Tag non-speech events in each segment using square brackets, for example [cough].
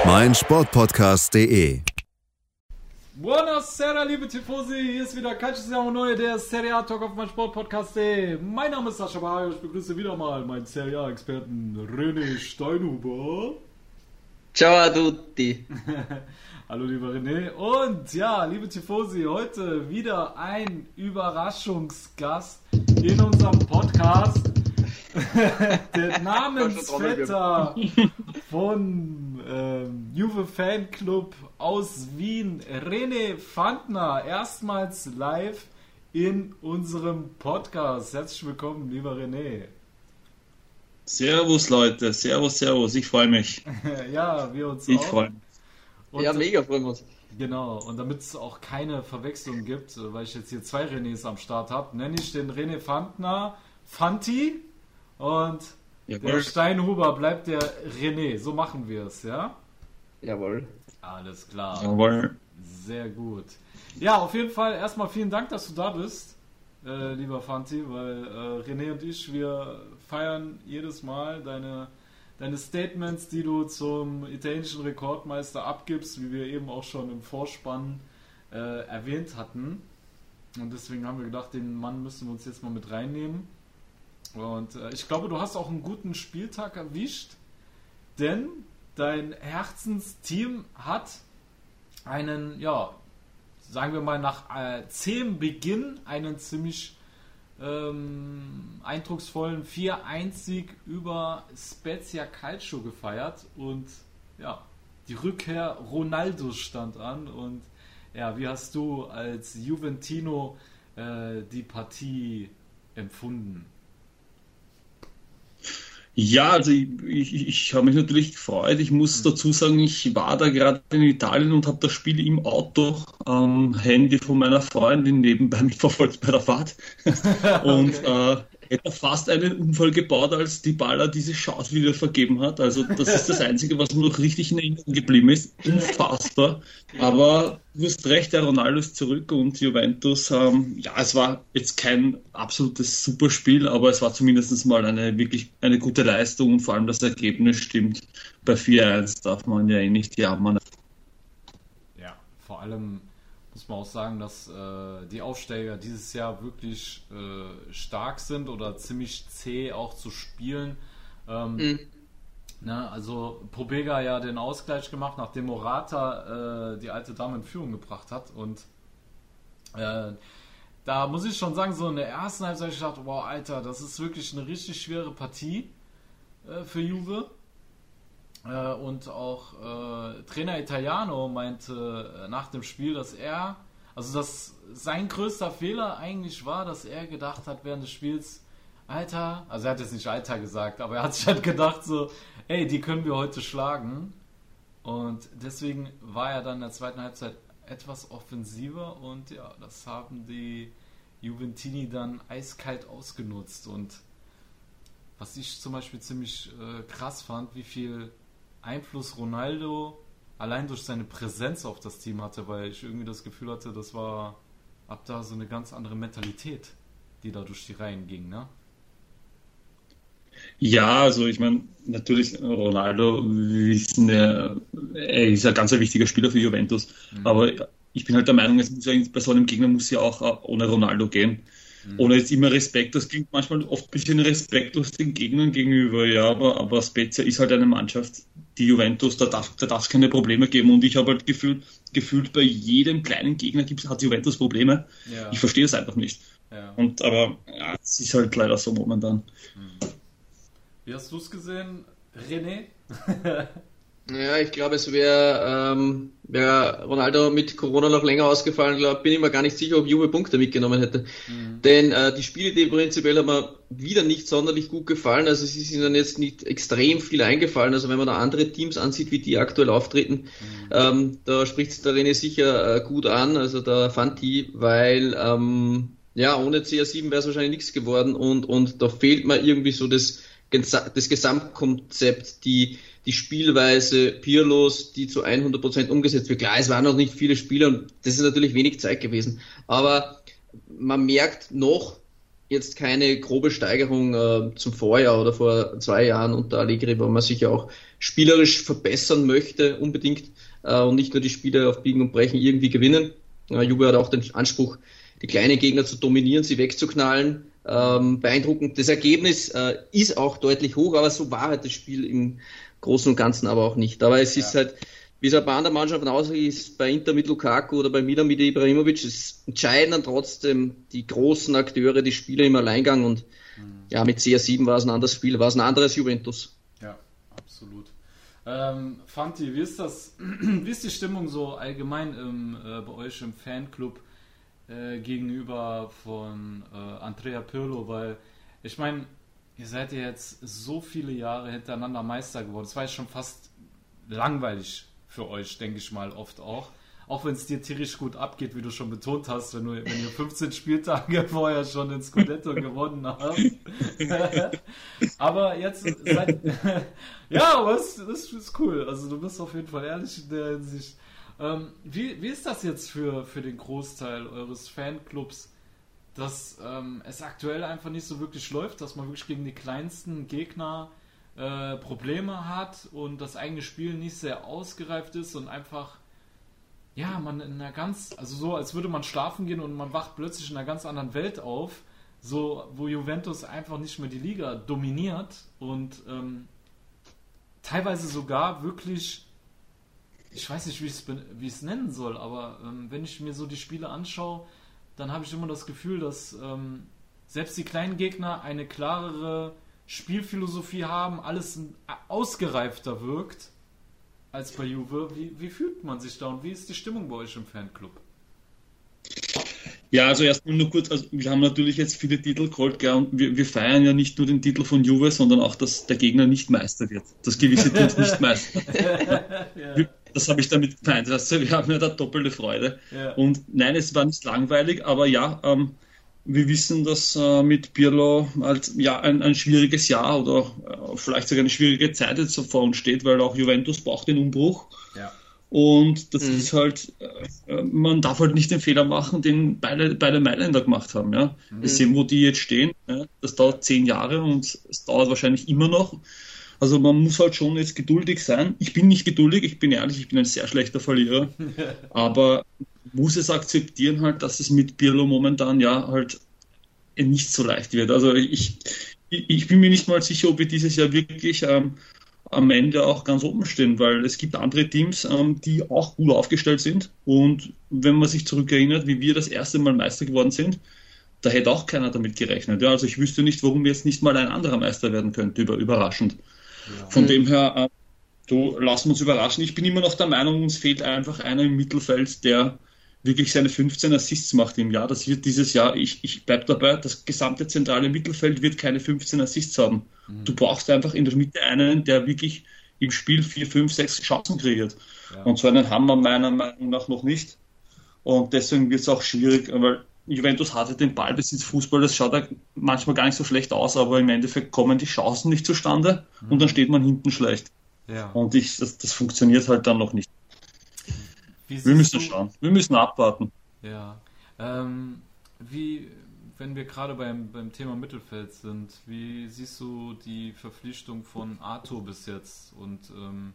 Auf meinsportpodcast.de. Buonasera, liebe Tifosi, hier ist wieder Calciosiamo Neue, der Serie A Talk auf mein Sportpodcast.de. Mein Name ist Sascha Bayer, ich begrüße wieder mal meinen Serie A-Experten René Steinhuber. Ciao a tutti. [laughs] Hallo lieber René. Und ja, liebe Tifosi, heute wieder ein Überraschungsgast in unserem Podcast. [laughs] Der Namensvetter von ähm, Juve Fanclub aus Wien, René Fandner, erstmals live in unserem Podcast. Herzlich willkommen, lieber René. Servus Leute, servus, servus, ich freue mich. [laughs] ja, wir uns Ich auch. freue mich. Und, Ja, mega freuen wir uns. Genau, und damit es auch keine Verwechslung gibt, weil ich jetzt hier zwei Renés am Start habe, nenne ich den René Fandner Fanti und der Jawohl. Steinhuber bleibt der René. So machen wir es, ja? Jawohl. Alles klar. Jawohl. Sehr gut. Ja, auf jeden Fall erstmal vielen Dank, dass du da bist, äh, lieber Fanti, weil äh, René und ich, wir feiern jedes Mal deine, deine Statements, die du zum italienischen Rekordmeister abgibst, wie wir eben auch schon im Vorspann äh, erwähnt hatten. Und deswegen haben wir gedacht, den Mann müssen wir uns jetzt mal mit reinnehmen. Und äh, ich glaube, du hast auch einen guten Spieltag erwischt, denn dein Herzensteam hat einen, ja, sagen wir mal nach äh, zähem Beginn einen ziemlich ähm, eindrucksvollen 4-1-Sieg über Spezia Calcio gefeiert und ja, die Rückkehr Ronaldo stand an und ja, wie hast du als Juventino äh, die Partie empfunden? Ja, also ich, ich, ich habe mich natürlich gefreut. Ich muss dazu sagen, ich war da gerade in Italien und habe das Spiel im Auto am Handy von meiner Freundin nebenbei [laughs] mitverfolgt bei der Fahrt. [laughs] Und äh, hätte fast einen Unfall gebaut, als die Baller diese Chance wieder vergeben hat. Also das ist das Einzige, was mir noch richtig in Erinnerung geblieben ist. Unfassbar. Aber du hast recht, der Ronaldo ist zurück und Juventus, ähm, ja, es war jetzt kein absolutes Superspiel, aber es war zumindest mal eine wirklich eine gute Leistung und vor allem das Ergebnis stimmt. Bei 4-1 darf man ja eh nicht jammern. Ja, vor allem muss man auch sagen, dass äh, die Aufsteiger dieses Jahr wirklich äh, stark sind oder ziemlich zäh auch zu spielen. Ähm, Mhm. ne, also Pobega ja den Ausgleich gemacht, nachdem Morata äh, die alte Dame in Führung gebracht hat. Und äh, da muss ich schon sagen, so in der ersten Halbzeit ich gedacht, wow, Alter, das ist wirklich eine richtig schwere Partie äh, für Juve. Äh, und auch äh, Trainer Italiano meinte äh, nach dem Spiel, dass er, also dass sein größter Fehler eigentlich war, dass er gedacht hat während des Spiels, Alter, also er hat jetzt nicht Alter gesagt, aber er hat sich halt gedacht so, ey, die können wir heute schlagen. Und deswegen war er dann in der zweiten Halbzeit etwas offensiver und ja, das haben die Juventini dann eiskalt ausgenutzt und was ich zum Beispiel ziemlich äh, krass fand, wie viel Einfluss Ronaldo allein durch seine Präsenz auf das Team hatte, weil ich irgendwie das Gefühl hatte, das war ab da so eine ganz andere Mentalität, die da durch die Reihen ging, ne? Ja, also ich meine, natürlich Ronaldo, wir wissen ja, er ist ein ganz wichtiger Spieler für Juventus, aber ich bin halt der Meinung, es muss ja, bei so einem Gegner muss ja auch ohne Ronaldo gehen. Ohne jetzt immer Respekt, das klingt manchmal oft ein bisschen respektlos den Gegnern gegenüber, ja, aber, aber Spezia ist halt eine Mannschaft, die Juventus, da darf da darf es keine Probleme geben und ich habe halt gefühlt, gefühlt bei jedem kleinen Gegner gibt's, hat Juventus Probleme. Ja. Ich verstehe es einfach nicht. ja. Und aber ja, es ist halt leider so momentan. Wie hast du es gesehen, René? [laughs] Ja, ich glaube, es wäre ähm, wär Ronaldo mit Corona noch länger ausgefallen, glaub, bin ich mir gar nicht sicher, ob Juve Punkte mitgenommen hätte. Mhm. Denn äh, die Spiele, die prinzipiell haben mir wieder nicht sonderlich gut gefallen. Also sie sind dann jetzt nicht extrem viel eingefallen. Also wenn man da andere Teams ansieht, wie die aktuell auftreten, mhm. ähm, da spricht der René sicher äh, gut an, also der Fanti, weil ähm, ja, ohne CR7 wäre es wahrscheinlich nichts geworden und, und da fehlt mir irgendwie so das, das Gesamtkonzept, die die Spielweise Pirlos, die zu 100% umgesetzt wird. Klar, es waren noch nicht viele Spieler und das ist natürlich wenig Zeit gewesen. Aber man merkt noch jetzt keine grobe Steigerung äh, zum Vorjahr oder vor zwei Jahren unter Allegri, wo man sich ja auch spielerisch verbessern möchte, unbedingt, äh, und nicht nur die Spiele auf Biegen und Brechen irgendwie gewinnen. Äh, Juve hat auch den Anspruch, die kleinen Gegner zu dominieren, sie wegzuknallen. Ähm, beeindruckend. Das Ergebnis äh, ist auch deutlich hoch, aber so war halt das Spiel im Großen und Ganzen aber auch nicht. Aber es ja. ist halt, wie es ein paar andere Mannschaften aussieht, bei Inter mit Lukaku oder bei Milan mit Ibrahimovic, es entscheiden dann trotzdem die großen Akteure, die Spieler im Alleingang und mhm. ja, mit CR7 war es ein anderes Spiel, war es ein anderes Juventus. Ja, absolut. Ähm, Fanti, wie ist das, [clears throat] wie ist die Stimmung so allgemein im, äh, bei euch im Fanclub äh, gegenüber von äh, Andrea Pirlo, weil ich meine, ihr seid ja jetzt so viele Jahre hintereinander Meister geworden. Das war jetzt schon fast langweilig für euch, denke ich mal, oft auch. Auch wenn es dir tierisch gut abgeht, wie du schon betont hast, wenn, du, wenn ihr 15 Spieltage [laughs] vorher schon ins Scudetto gewonnen habt. [laughs] aber jetzt seid, [laughs] ja, aber das, das, ist cool. Also du bist auf jeden Fall ehrlich in der Hinsicht. Ähm, wie, wie ist das jetzt für, für den Großteil eures Fanclubs? dass ähm, es aktuell einfach nicht so wirklich läuft, dass man wirklich gegen die kleinsten Gegner äh, Probleme hat und das eigene Spiel nicht sehr ausgereift ist und einfach, ja, man in einer ganz, also so, als würde man schlafen gehen und man wacht plötzlich in einer ganz anderen Welt auf, so, wo Juventus einfach nicht mehr die Liga dominiert und ähm, teilweise sogar wirklich ich weiß nicht, wie ich es nennen soll, aber ähm, wenn ich mir so die Spiele anschaue, dann habe ich immer das Gefühl, dass ähm, selbst die kleinen Gegner eine klarere Spielphilosophie haben, alles ausgereifter wirkt als bei Juve. Wie, wie fühlt man sich da und wie ist die Stimmung bei euch im Fanclub? Ja, also erstmal nur kurz, also wir haben natürlich jetzt viele Titel geholt, und wir, wir, feiern ja nicht nur den Titel von Juve, sondern auch, dass der Gegner nicht Meister wird. Das gewisse tut [laughs] nicht Meister. [laughs] ja. Das habe ich damit gemeint. Also wir haben ja da doppelte Freude. Ja. Und nein, es war nicht langweilig, aber ja, ähm, wir wissen, dass äh, mit Pirlo halt ja ein, ein schwieriges Jahr oder äh, vielleicht sogar eine schwierige Zeit jetzt vor uns steht, weil auch Juventus braucht den Umbruch. Ja. Und das mhm. ist halt, äh, man darf halt nicht den Fehler machen, den beide, beide Mailänder gemacht haben. Ja? Mhm. Wir sehen, wo die jetzt stehen. Ja? Das dauert zehn Jahre und es dauert wahrscheinlich immer noch. Also man muss halt schon jetzt geduldig sein. Ich bin nicht geduldig, ich bin ehrlich, ich bin ein sehr schlechter Verlierer. [laughs] aber muss es akzeptieren halt, dass es mit Pirlo momentan ja halt nicht so leicht wird. Also ich, ich bin mir nicht mal sicher, ob wir dieses Jahr wirklich ähm, am Ende auch ganz oben stehen, weil es gibt andere Teams, ähm, die auch gut aufgestellt sind. Und wenn man sich zurückerinnert, wie wir das erste Mal Meister geworden sind, da hätte auch keiner damit gerechnet. Ja, also ich wüsste nicht, warum jetzt nicht mal ein anderer Meister werden könnte, über, überraschend. Von dem her, äh, du lassen wir uns überraschen. Ich bin immer noch der Meinung, uns fehlt einfach einer im Mittelfeld, der wirklich seine 15 Assists macht im Jahr. Das wird dieses Jahr, ich, ich bleibe dabei, das gesamte zentrale Mittelfeld wird keine 15 Assists haben. Mhm. Du brauchst einfach in der Mitte einen, der wirklich im Spiel 4, 5, 6 Chancen kreiert. Ja. Und so einen haben wir meiner Meinung nach noch nicht. Und deswegen wird es auch schwierig, weil Juventus hatte den Ballbesitz Fußball, das schaut ja manchmal gar nicht so schlecht aus, aber im Endeffekt kommen die Chancen nicht zustande mhm. und dann steht man hinten schlecht. Ja. Und ich, das, das funktioniert halt dann noch nicht. Wir müssen du... schauen, wir müssen abwarten. Ja. Ähm, wie, wenn wir gerade beim, beim Thema Mittelfeld sind, wie siehst du die Verpflichtung von Arthur bis jetzt und ähm,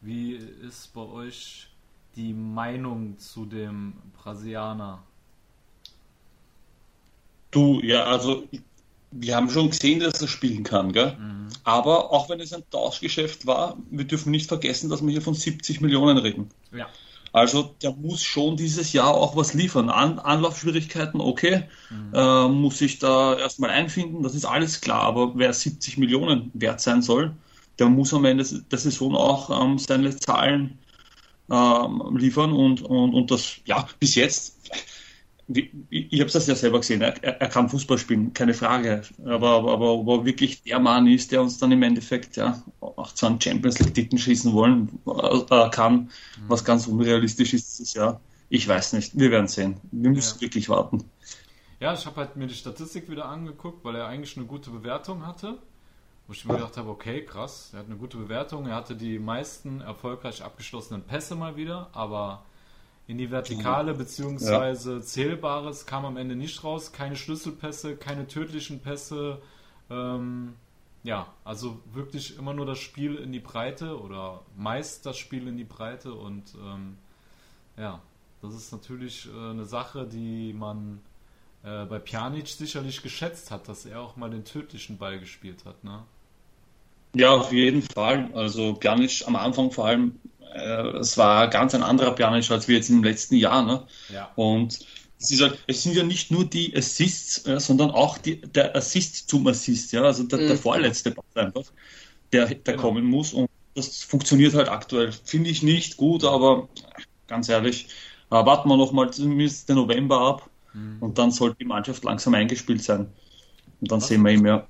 wie ist bei euch die Meinung zu dem Brasilianer? Du, ja, also wir haben schon gesehen, dass er spielen kann, gell? Mhm. Aber auch wenn es ein Tauschgeschäft war, wir dürfen nicht vergessen, dass wir hier von 70 Millionen reden. Ja. Also der muss schon dieses Jahr auch was liefern. An Anlaufschwierigkeiten, okay, mhm. äh, muss sich da erstmal einfinden, das ist alles klar. Aber wer 70 Millionen wert sein soll, der muss am Ende der Saison auch ähm, seine Zahlen ähm, liefern und, und, und das, ja, bis jetzt, ich habe das ja selber gesehen, er, er, kann Fußball spielen, keine Frage, aber, aber, aber ob er wirklich der Mann ist, der uns dann im Endeffekt ja auch zu einem Champions League Titel schießen wollen äh, kann, mhm. was ganz unrealistisch ist dieses Jahr, ich weiß nicht, wir werden sehen, wir müssen ja. wirklich warten. Ja, ich habe halt mir die Statistik wieder angeguckt, weil er eigentlich eine gute Bewertung hatte wo ich mir gedacht habe, okay, krass, er hat eine gute Bewertung, er hatte die meisten erfolgreich abgeschlossenen Pässe mal wieder, aber in die Vertikale bzw. Ja. Zählbares kam am Ende nicht raus, keine Schlüsselpässe, keine tödlichen Pässe, ähm, ja, also wirklich immer nur das Spiel in die Breite oder meist das Spiel in die Breite und ähm, ja, das ist natürlich äh, eine Sache, die man äh, bei Pjanic sicherlich geschätzt hat, dass er auch mal den tödlichen Ball gespielt hat, ne? Ja, auf jeden Fall. Also Pjanic am Anfang vor allem, äh, es war ganz ein anderer Pjanic als wir jetzt im letzten Jahr. Ne? Ja. Und es, ist halt, es sind ja nicht nur die Assists, äh, sondern auch die, der Assist zum Assist, ja, also der, mhm. der vorletzte Ball einfach, der, der genau. kommen muss. Und das funktioniert halt aktuell. Finde ich nicht gut, aber ganz ehrlich, äh, warten wir noch mal zumindest den November ab mhm. und dann sollte die Mannschaft langsam eingespielt sein. Und dann Was? sehen wir ihn ja.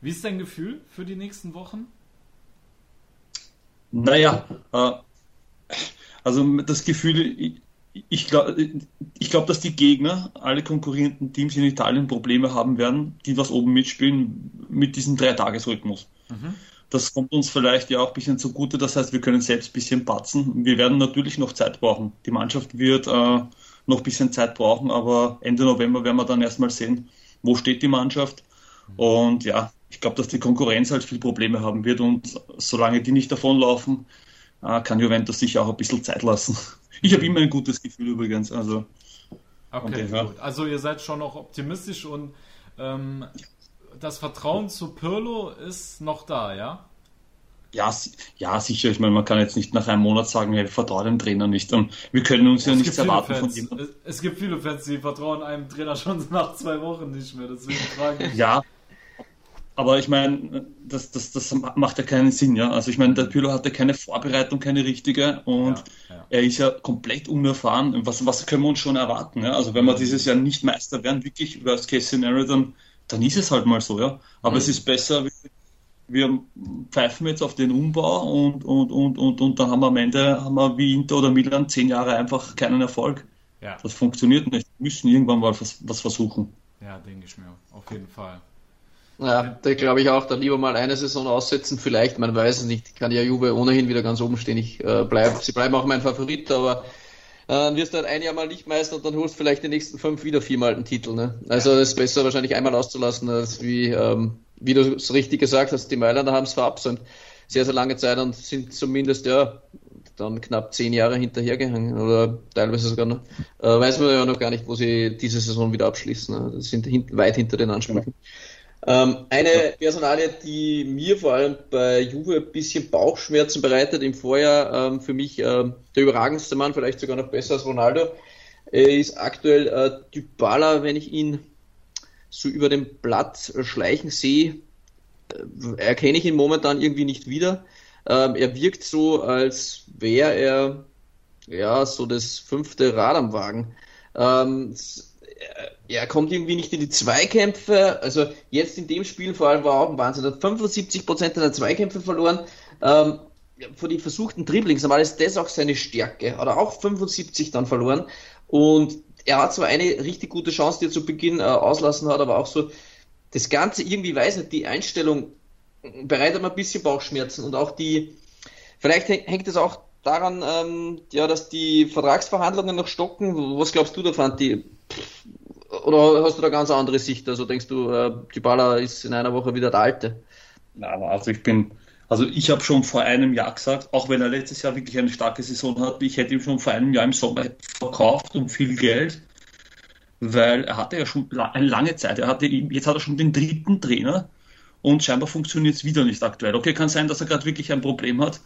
Wie ist dein Gefühl für die nächsten Wochen? Naja, äh, also das Gefühl, ich glaube, ich glaub, dass die Gegner, alle konkurrierenden Teams in Italien Probleme haben werden, die was oben mitspielen, mit diesem Dreitagesrhythmus. Mhm. Das kommt uns vielleicht ja auch ein bisschen zugute, das heißt, wir können selbst ein bisschen patzen. Wir werden natürlich noch Zeit brauchen. Die Mannschaft wird äh, noch ein bisschen Zeit brauchen, aber Ende November werden wir dann erstmal sehen, wo steht die Mannschaft. Mhm. Und ja, ich glaube, dass die Konkurrenz halt viel Probleme haben wird und solange die nicht davonlaufen, äh, kann Juventus sich auch ein bisschen Zeit lassen. [laughs] Ich habe immer ein gutes Gefühl übrigens. Also, okay, gut. also ihr seid schon noch optimistisch und ähm, das Vertrauen zu Pirlo ist noch da, ja? Ja, ja, sicher. Ich meine, man kann jetzt nicht nach einem Monat sagen, wir vertrauen dem Trainer nicht. Und wir können uns es ja nichts erwarten Fans, von ihm. Es gibt viele Fans, die vertrauen einem Trainer schon [laughs] nach zwei Wochen nicht mehr. Deswegen frage ich. Ja, aber ich meine, das, das, das macht ja keinen Sinn, ja. Also ich meine, der Pirlo hatte keine Vorbereitung, keine richtige und ja, ja. er ist ja komplett unerfahren. Was, was können wir uns schon erwarten? Ja? Also wenn wir dieses Jahr nicht Meister werden, wirklich Worst Case Scenario, dann, dann ist es halt mal so, ja. Aber mhm. es ist besser, wir pfeifen jetzt auf den Umbau und, und, und, und, und dann haben wir am Ende, haben wir wie Inter oder Milan zehn Jahre einfach keinen Erfolg. Ja. Das funktioniert nicht. Wir müssen irgendwann mal was, was versuchen. Ja, denke ich mir. Auf jeden Fall. Ja, da glaube ich auch, dann lieber mal eine Saison aussetzen, vielleicht, man weiß es nicht, kann ja Juve ohnehin wieder ganz oben stehen. Ich, äh, bleib, sie bleiben auch mein Favorit, aber äh, dann wirst du halt ein Jahr mal nicht Meister und dann holst vielleicht die nächsten fünf wieder viermal den Titel. Ne? Also es ist besser wahrscheinlich einmal auszulassen, als wie, ähm, wie du es richtig gesagt hast, die Mailänder haben es verabsäumt. Sehr, sehr lange Zeit und sind zumindest ja dann knapp zehn Jahre hinterhergehangen oder teilweise sogar noch. Äh, weiß man ja noch gar nicht, wo sie diese Saison wieder abschließen. Ne? Das sind hin, weit hinter den Ansprüchen. Ähm, eine Personalie, die mir vor allem bei Juve ein bisschen Bauchschmerzen bereitet im Vorjahr, ähm, für mich ähm, der überragendste Mann, vielleicht sogar noch besser als Ronaldo, äh, ist aktuell äh, Dybala, wenn ich ihn so über den Blatt schleichen sehe, äh, erkenne ich ihn momentan irgendwie nicht wieder. Ähm, er wirkt so, als wäre er ja so das fünfte Rad am Wagen. Ähm, er kommt irgendwie nicht in die Zweikämpfe. Also jetzt in dem Spiel vor allem war auch ein Wahnsinn. Er hat 75% der Zweikämpfe verloren. Ähm, vor die versuchten Dribblings, aber ist das auch seine Stärke. Hat er auch 75 dann verloren. Und er hat zwar eine richtig gute Chance, die er zu Beginn äh, auslassen hat, aber auch so das Ganze irgendwie weiß nicht, die Einstellung bereitet mir ein bisschen Bauchschmerzen und auch die, vielleicht hängt es auch daran, ähm, ja, dass die Vertragsverhandlungen noch stocken. Was glaubst du davon? Die, oder hast du da ganz andere Sicht? Also denkst du, äh, Dybala ist in einer Woche wieder der Alte? Nein, also ich bin, also ich habe schon vor einem Jahr gesagt, auch wenn er letztes Jahr wirklich eine starke Saison hat, ich hätte ihm schon vor einem Jahr im Sommer verkauft um viel Geld, weil er hatte ja schon eine lange Zeit, er hatte, jetzt hat er schon den dritten Trainer und scheinbar funktioniert es wieder nicht aktuell. Okay, kann sein, dass er gerade wirklich ein Problem hat,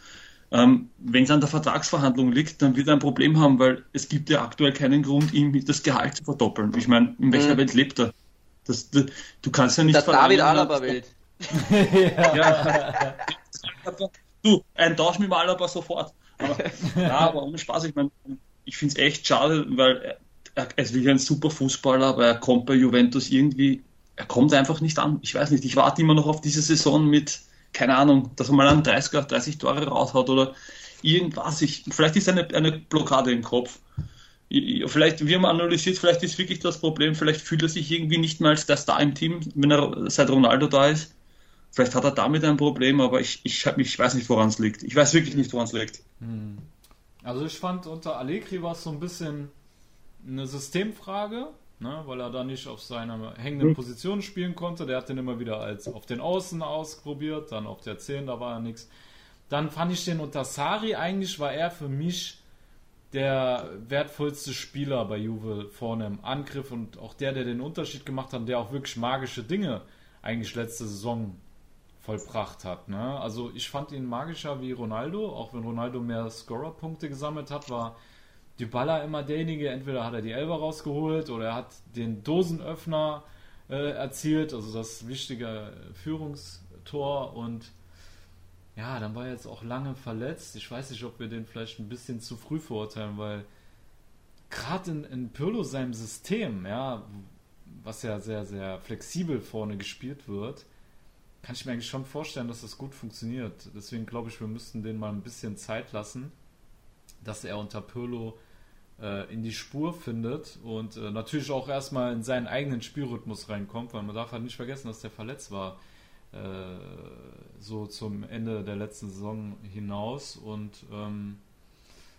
ähm, Wenn es an der Vertragsverhandlung liegt, dann wird er ein Problem haben, weil es gibt ja aktuell keinen Grund, ihm das Gehalt zu verdoppeln. Ich meine, in welcher mhm. Welt lebt er? Das, das, du kannst ja nicht Der David Alaba Welt. [laughs] ja. [laughs] du, ein Tausch mit Alaba sofort. Aber, ja, aber ohne Spaß, ich meine, ich finde es echt schade, weil er, er ist wirklich ein super Fußballer, aber er kommt bei Juventus irgendwie, er kommt einfach nicht an. Ich weiß nicht, ich warte immer noch auf diese Saison mit, keine Ahnung, dass er mal einen 30, 30 Tore raushaut oder irgendwas. Ich, vielleicht ist eine, eine Blockade im Kopf. Vielleicht, wir haben analysiert, vielleicht ist wirklich das Problem, vielleicht fühlt er sich irgendwie nicht mehr als der Star im Team, wenn er seit Ronaldo da ist. Vielleicht hat er damit ein Problem, aber ich, ich, ich weiß nicht, woran es liegt. Ich weiß wirklich nicht, woran es liegt. Hm. Also ich fand, unter Allegri war es so ein bisschen eine Systemfrage, ne, weil er da nicht auf seiner hängenden hm. Position spielen konnte. Der hat den immer wieder als auf den Außen ausprobiert, dann auf der 10, da war ja nichts. Dann fand ich den unter Sari, eigentlich war er für mich der wertvollste Spieler bei Juve vorne im Angriff und auch der, der den Unterschied gemacht hat, der auch wirklich magische Dinge eigentlich letzte Saison vollbracht hat. Ne? Also ich fand ihn magischer wie Ronaldo, auch wenn Ronaldo mehr Scorer-Punkte gesammelt hat, war Dybala immer derjenige, entweder hat er die Elber rausgeholt oder er hat den Dosenöffner äh, erzielt, also das wichtige Führungstor und ja, dann war er jetzt auch lange verletzt. Ich weiß nicht, ob wir den vielleicht ein bisschen zu früh verurteilen, weil gerade in, in Pirlo seinem System, ja, was ja sehr, sehr flexibel vorne gespielt wird, kann ich mir eigentlich schon vorstellen, dass das gut funktioniert. Deswegen glaube ich, wir müssten den mal ein bisschen Zeit lassen, dass er unter Pirlo äh, in die Spur findet und äh, natürlich auch erstmal in seinen eigenen Spielrhythmus reinkommt, weil man darf halt nicht vergessen, dass der verletzt war äh, so zum Ende der letzten Saison hinaus. Und ähm,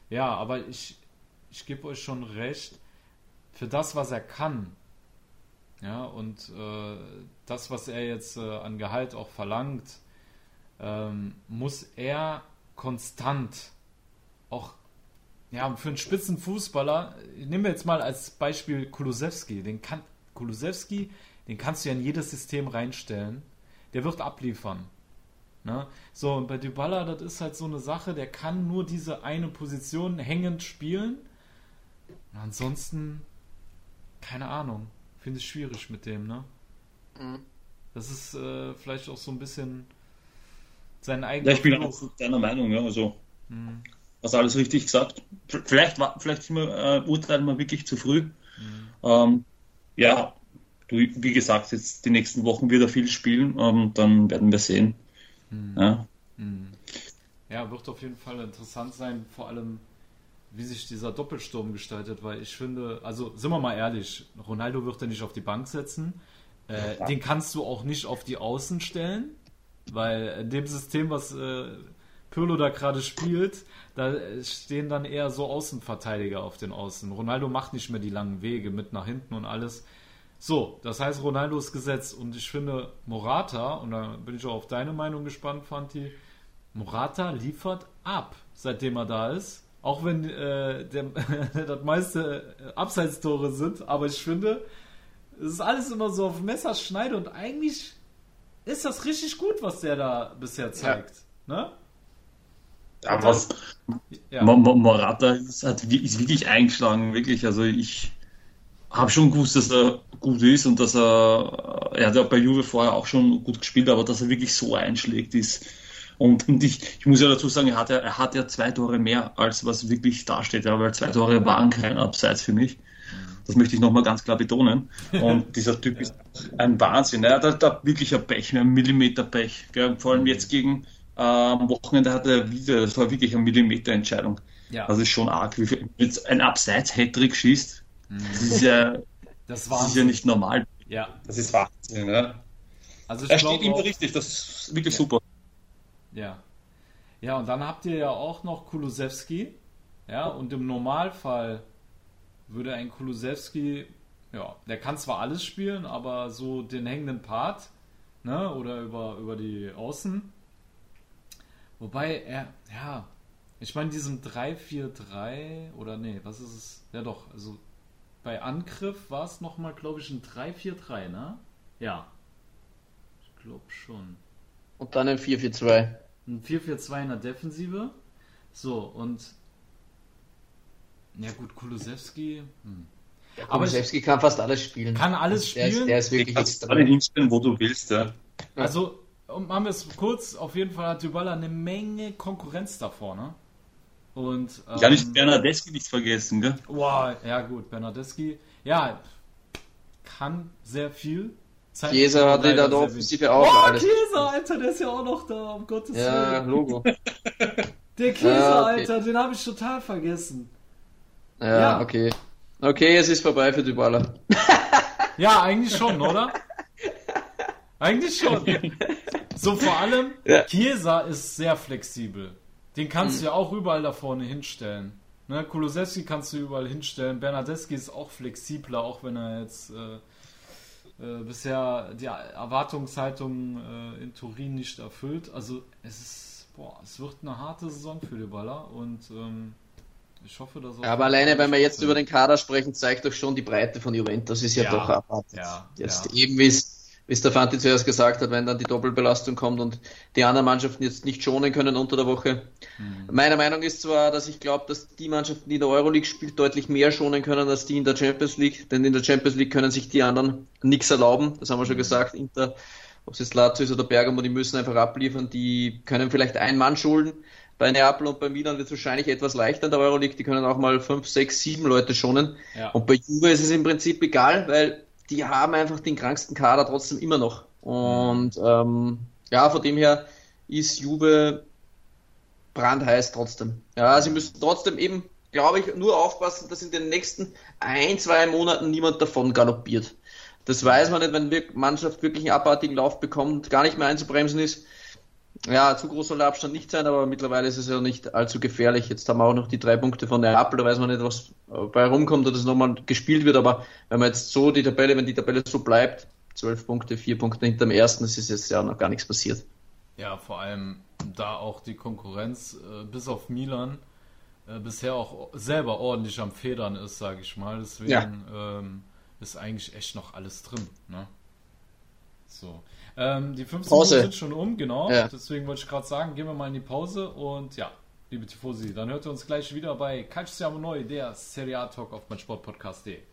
ja, aber ich, ich gebe euch schon recht, für das, was er kann, ja, und äh, das, was er jetzt äh, an Gehalt auch verlangt, ähm, muss er konstant auch ja, für einen Spitzenfußballer, nehmen wir jetzt mal als Beispiel Kulusewski, den kann Kulusewski, den kannst du ja in jedes System reinstellen, der wird abliefern. Ne? So, und bei Dybala, das ist halt so eine Sache, der kann nur diese eine Position hängend spielen. Und ansonsten, keine Ahnung. Finde ich schwierig mit dem, ne? Mhm. Das ist äh, vielleicht auch so ein bisschen sein eigener. Ja, ich bin auch deiner Meinung, ja. Also, mhm. Hast alles richtig gesagt. Vielleicht, vielleicht sind wir, äh, urteilen wir wirklich zu früh. Mhm. Ähm, ja, du, wie gesagt, jetzt die nächsten Wochen wird er viel spielen, ähm, dann werden wir sehen. Mhm. Ja. Mhm. ja, wird auf jeden Fall interessant sein, vor allem wie sich dieser Doppelsturm gestaltet, weil ich finde, also sind wir mal ehrlich, Ronaldo wird er nicht auf die Bank setzen. Äh, den kannst du auch nicht auf die Außen stellen, weil in dem System, was äh, Pirlo da gerade spielt, da stehen dann eher so Außenverteidiger auf den Außen. Ronaldo macht nicht mehr die langen Wege mit nach hinten und alles. So, das heißt, Ronaldo ist gesetzt und ich finde Morata, und da bin ich auch auf deine Meinung gespannt, Fanti, Morata liefert ab, seitdem er da ist. Auch wenn äh, der, [laughs] das meiste äh, Abseitstore sind, aber ich finde, es ist alles immer so auf Messerschneide und eigentlich ist das richtig gut, was der da bisher zeigt. Ja. Ne? Ja, was ja. Morata ist, hat, ist wirklich eingeschlagen, wirklich. Also ich habe schon gewusst, dass er gut ist und dass er, er hat ja bei Juve vorher auch schon gut gespielt, aber dass er wirklich so einschlägt, ist und, und ich, ich, muss ja dazu sagen, er hat ja, er hat ja zwei Tore mehr, als was wirklich dasteht, ja, weil zwei Tore waren kein Abseits für mich. Das möchte ich nochmal ganz klar betonen. Und [laughs] dieser Typ ist ein Wahnsinn. Er hat da wirklich ein Pech, ein Millimeter Pech. Gell? Vor allem jetzt gegen am Wochenende hat er wieder, das war wirklich eine Millimeter-Entscheidung. Ja. Das ist schon arg, wie viel, jetzt ein Abseits-Hattrick schießt. Mhm. Das ist ja, [laughs] das, das ist ja nicht normal. Ja. Das ist Wahnsinn. Ja. Also er steht ihm richtig, das ist wirklich ja. super. Ja. Ja, und dann habt ihr ja auch noch Kulusewski. Ja, und im Normalfall würde ein Kulusewski, ja, der kann zwar alles spielen, aber so den hängenden Part, ne, oder über, über die Außen. Wobei er, ja, ich meine, diesem 3-4-3 oder nee, was ist es? Ja, doch, also bei Angriff war es nochmal, glaube ich, ein 3-4-3, ne? Ja. Ich glaube schon. Und dann ein 4-4-2. Ein 4-4-2 in der Defensive. So, und. Ja, gut, Kulusewski. Hm. Ja, Kulusewski kann fast alles spielen. Kann alles spielen. Der ist, der ist wirklich extrem. alle hinstellen, wo du willst, ja. Also, um, machen wir es kurz, auf jeden Fall hat Dybala eine Menge Konkurrenz da vorne. Und, ähm, ja, nicht Bernardeschi nicht vergessen, gell? Wow, ja gut, Bernardeschi, ja, kann sehr viel. Chiesa hatte da doch offensive auch oh, alles. Chiesa, Alter, der ist ja auch noch da, um Gottes Willen. Ja, Logo. [laughs] Der Chiesa, ah, okay. Alter, den habe ich total vergessen. Ja, ja, okay. Okay, es ist vorbei für Dybala. ja, eigentlich schon, oder? [laughs] Eigentlich schon. So vor allem, ja. Chiesa ist sehr flexibel. Den kannst mhm. du ja auch überall da vorne hinstellen. Ne, Kulusewski kannst du überall hinstellen. Bernadeschi ist auch flexibler, auch wenn er jetzt äh, äh, bisher die Erwartungshaltung äh, in Turin nicht erfüllt. Also es ist, boah, es wird eine harte Saison für die Baller und ähm, ich hoffe, dass Aber alleine, wenn wir jetzt über den Kader sprechen, zeigt doch schon die Breite von Juventus ist ja, ja doch erwartet. Ja, jetzt ja. eben wie es wie es der Fanti zuerst gesagt hat, wenn dann die Doppelbelastung kommt und die anderen Mannschaften jetzt nicht schonen können unter der Woche. Mhm. Meine Meinung ist zwar, dass ich glaube, dass die Mannschaften, die in der Euroleague spielen, deutlich mehr schonen können als die in der Champions League, denn in der Champions League können sich die anderen nichts erlauben, das haben wir schon mhm. gesagt, Inter, ob es jetzt Lazio ist oder Bergamo, die müssen einfach abliefern, die können vielleicht ein Mann schulden, bei Neapel und bei Milan wird es wahrscheinlich etwas leichter in der Euroleague, die können auch mal fünf, sechs, sieben Leute schonen. Ja. Und bei Juve ist es im Prinzip egal, weil die haben einfach den kranksten Kader trotzdem immer noch. Und ähm, ja, von dem her ist Juve brandheiß trotzdem. Ja, sie müssen trotzdem eben, glaube ich, nur aufpassen, dass in den nächsten ein, zwei Monaten niemand davon galoppiert. Das weiß man nicht, wenn die Mannschaft wirklich einen abartigen Lauf bekommt, gar nicht mehr einzubremsen ist. Ja, zu groß soll der Abstand nicht sein, aber mittlerweile ist es ja nicht allzu gefährlich. Jetzt haben wir auch noch die drei Punkte von der Apple, da weiß man nicht, was bei rumkommt oder das nochmal gespielt wird, aber wenn man jetzt so die Tabelle, wenn die Tabelle so bleibt, zwölf Punkte, vier Punkte hinter dem ersten, das ist jetzt ja noch gar nichts passiert. Ja, vor allem da auch die Konkurrenz äh, bis auf Milan äh, bisher auch selber ordentlich am Federn ist, sage ich mal. Deswegen ja. ähm, ist eigentlich echt noch alles drin. Ne? So. Ähm, die 15 Pause. Minuten sind schon um, genau. Ja. Deswegen wollte ich gerade sagen, gehen wir mal in die Pause und ja, liebe Tifosi, dann hört ihr uns gleich wieder bei Calcio Neu, der Serie A Talk auf meinsportpodcast.de.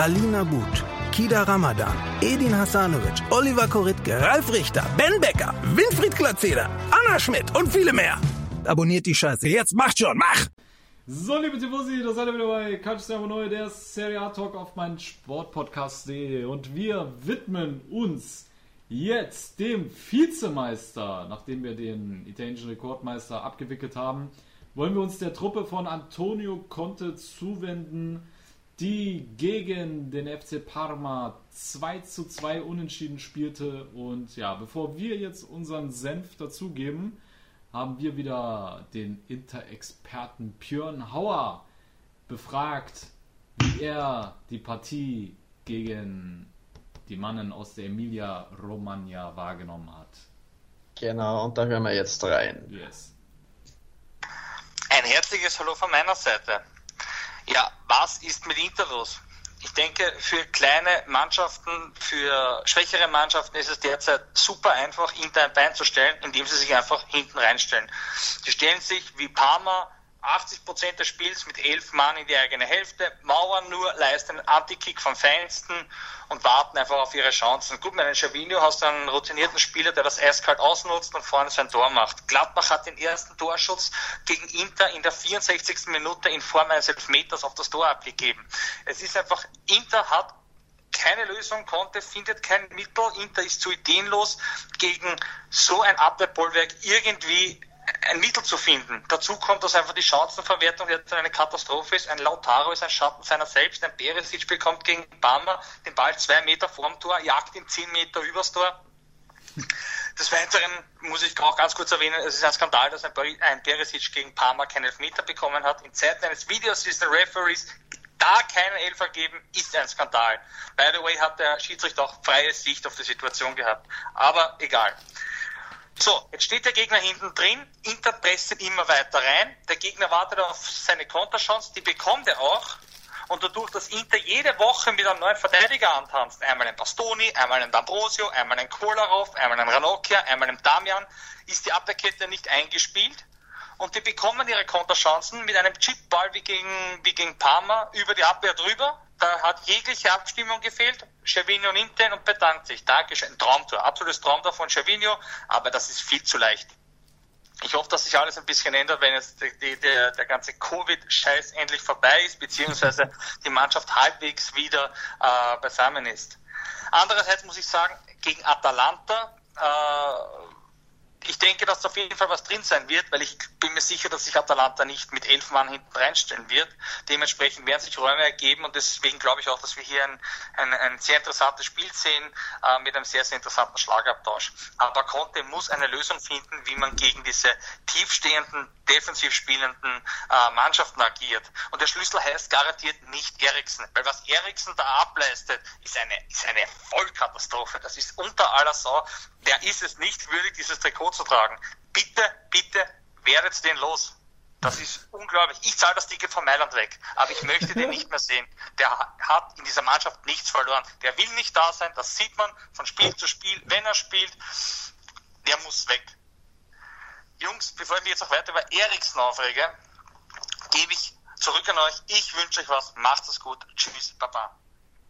Alina But, Kida Ramadan, Edin Hasanovic, Oliver Koritke, Ralf Richter, Ben Becker, Winfried Glatzeder, Anna Schmidt und viele mehr. Abonniert die Scheiße. Jetzt macht schon, mach! So, liebe Tifosi, da seid ihr wieder bei Calcio Neu, der Serie A Talk auf meinen Sportpodcast.de und wir widmen uns jetzt dem Vizemeister, nachdem wir den italienischen Rekordmeister abgewickelt haben, wollen wir uns der Truppe von Antonio Conte zuwenden die gegen den FC Parma 2 zu 2 unentschieden spielte. Und ja, bevor wir jetzt unseren Senf dazugeben, haben wir wieder den Inter-Experten Björn Hauer befragt, wie er die Partie gegen die Mannen aus der Emilia Romagna wahrgenommen hat. Genau, und da hören wir jetzt rein. Yes. Ein herzliches Hallo von meiner Seite. Ja, was ist mit Inter los? Ich denke, für kleine Mannschaften, für schwächere Mannschaften ist es derzeit super einfach, Inter ein Bein zu stellen, indem sie sich einfach hinten reinstellen. Sie stellen sich wie Parma 80 Prozent des Spiels mit elf Mann in die eigene Hälfte, mauern nur, leisten einen Anti-Kick vom Feinsten und warten einfach auf ihre Chancen. Gut, mit einem Chavinho hast du einen routinierten Spieler, der das eiskalt ausnutzt und vorne sein Tor macht. Gladbach hat den ersten Torschutz gegen Inter in der 64. Minute in Form eines Elfmeters auf das Tor abgegeben. Es ist einfach, Inter hat keine Lösung, konnte, findet kein Mittel. Inter ist zu ideenlos gegen so ein Abwehrbollwerk irgendwie ein Mittel zu finden. Dazu kommt, dass einfach die Chancenverwertung jetzt eine Katastrophe ist. Ein Lautaro ist ein Schatten seiner selbst. Ein Peresic bekommt gegen Palmer den Ball zwei Meter vorm Tor, jagt ihn zehn Meter übers Tor. Des Weiteren muss ich auch ganz kurz erwähnen, es ist ein Skandal, dass ein, Peresic gegen Parma keinen Elfmeter bekommen hat. In Zeiten eines Videosystem Referees da keinen Elfer geben, ist ein Skandal. By the way hat der Schiedsrichter auch freie Sicht auf die Situation gehabt. Aber egal. So, jetzt steht der Gegner hinten drin, Inter presst immer weiter rein, der Gegner wartet auf seine Konterchance, die bekommt er auch. Und dadurch, dass Inter jede Woche mit einem neuen Verteidiger antanzt, einmal ein Bastoni, einmal ein D'Ambrosio, einmal ein Kolarov, einmal ein Ranocchia, einmal ein Damian, ist die Abwehrkette nicht eingespielt. Und die bekommen ihre Konterchancen mit einem Chipball wie gegen, wie gegen Parma über die Abwehr drüber. Da hat jegliche Abstimmung gefehlt. Cervinho nimmt den und bedankt sich. Dankeschön. Traumtor. Absolutes Traumtor von Cervinho, aber das ist viel zu leicht. Ich hoffe, dass sich alles ein bisschen ändert, wenn jetzt die, der, der ganze Covid-Scheiß endlich vorbei ist, beziehungsweise die Mannschaft halbwegs wieder äh, beisammen ist. Andererseits muss ich sagen, gegen Atalanta äh, ich denke, dass auf jeden Fall was drin sein wird, weil ich bin mir sicher, dass sich Atalanta nicht mit elf Mann hinten reinstellen wird. Dementsprechend werden sich Räume ergeben und deswegen glaube ich auch, dass wir hier ein, ein, ein sehr interessantes Spiel sehen äh, mit einem sehr, sehr interessanten Schlagabtausch. Aber Conte muss eine Lösung finden, wie man gegen diese tiefstehenden, defensiv spielenden äh, Mannschaften agiert. Und der Schlüssel heißt garantiert nicht Eriksen, weil was Eriksen da ableistet, ist eine, ist eine Vollkatastrophe. Das ist unter aller Sau. Der ist es nicht würdig, dieses Trikot zu tragen. Bitte, bitte, werdet den los. Das ist unglaublich. Ich zahle das Ticket von Mailand weg, aber ich möchte den nicht mehr sehen. Der hat in dieser Mannschaft nichts verloren. Der will nicht da sein, das sieht man von Spiel zu Spiel. Wenn er spielt, der muss weg. Jungs, bevor ich mich jetzt auch weiter über Eriksen aufrege, gebe ich zurück an euch. Ich wünsche euch was. Macht es gut. Tschüss, Baba.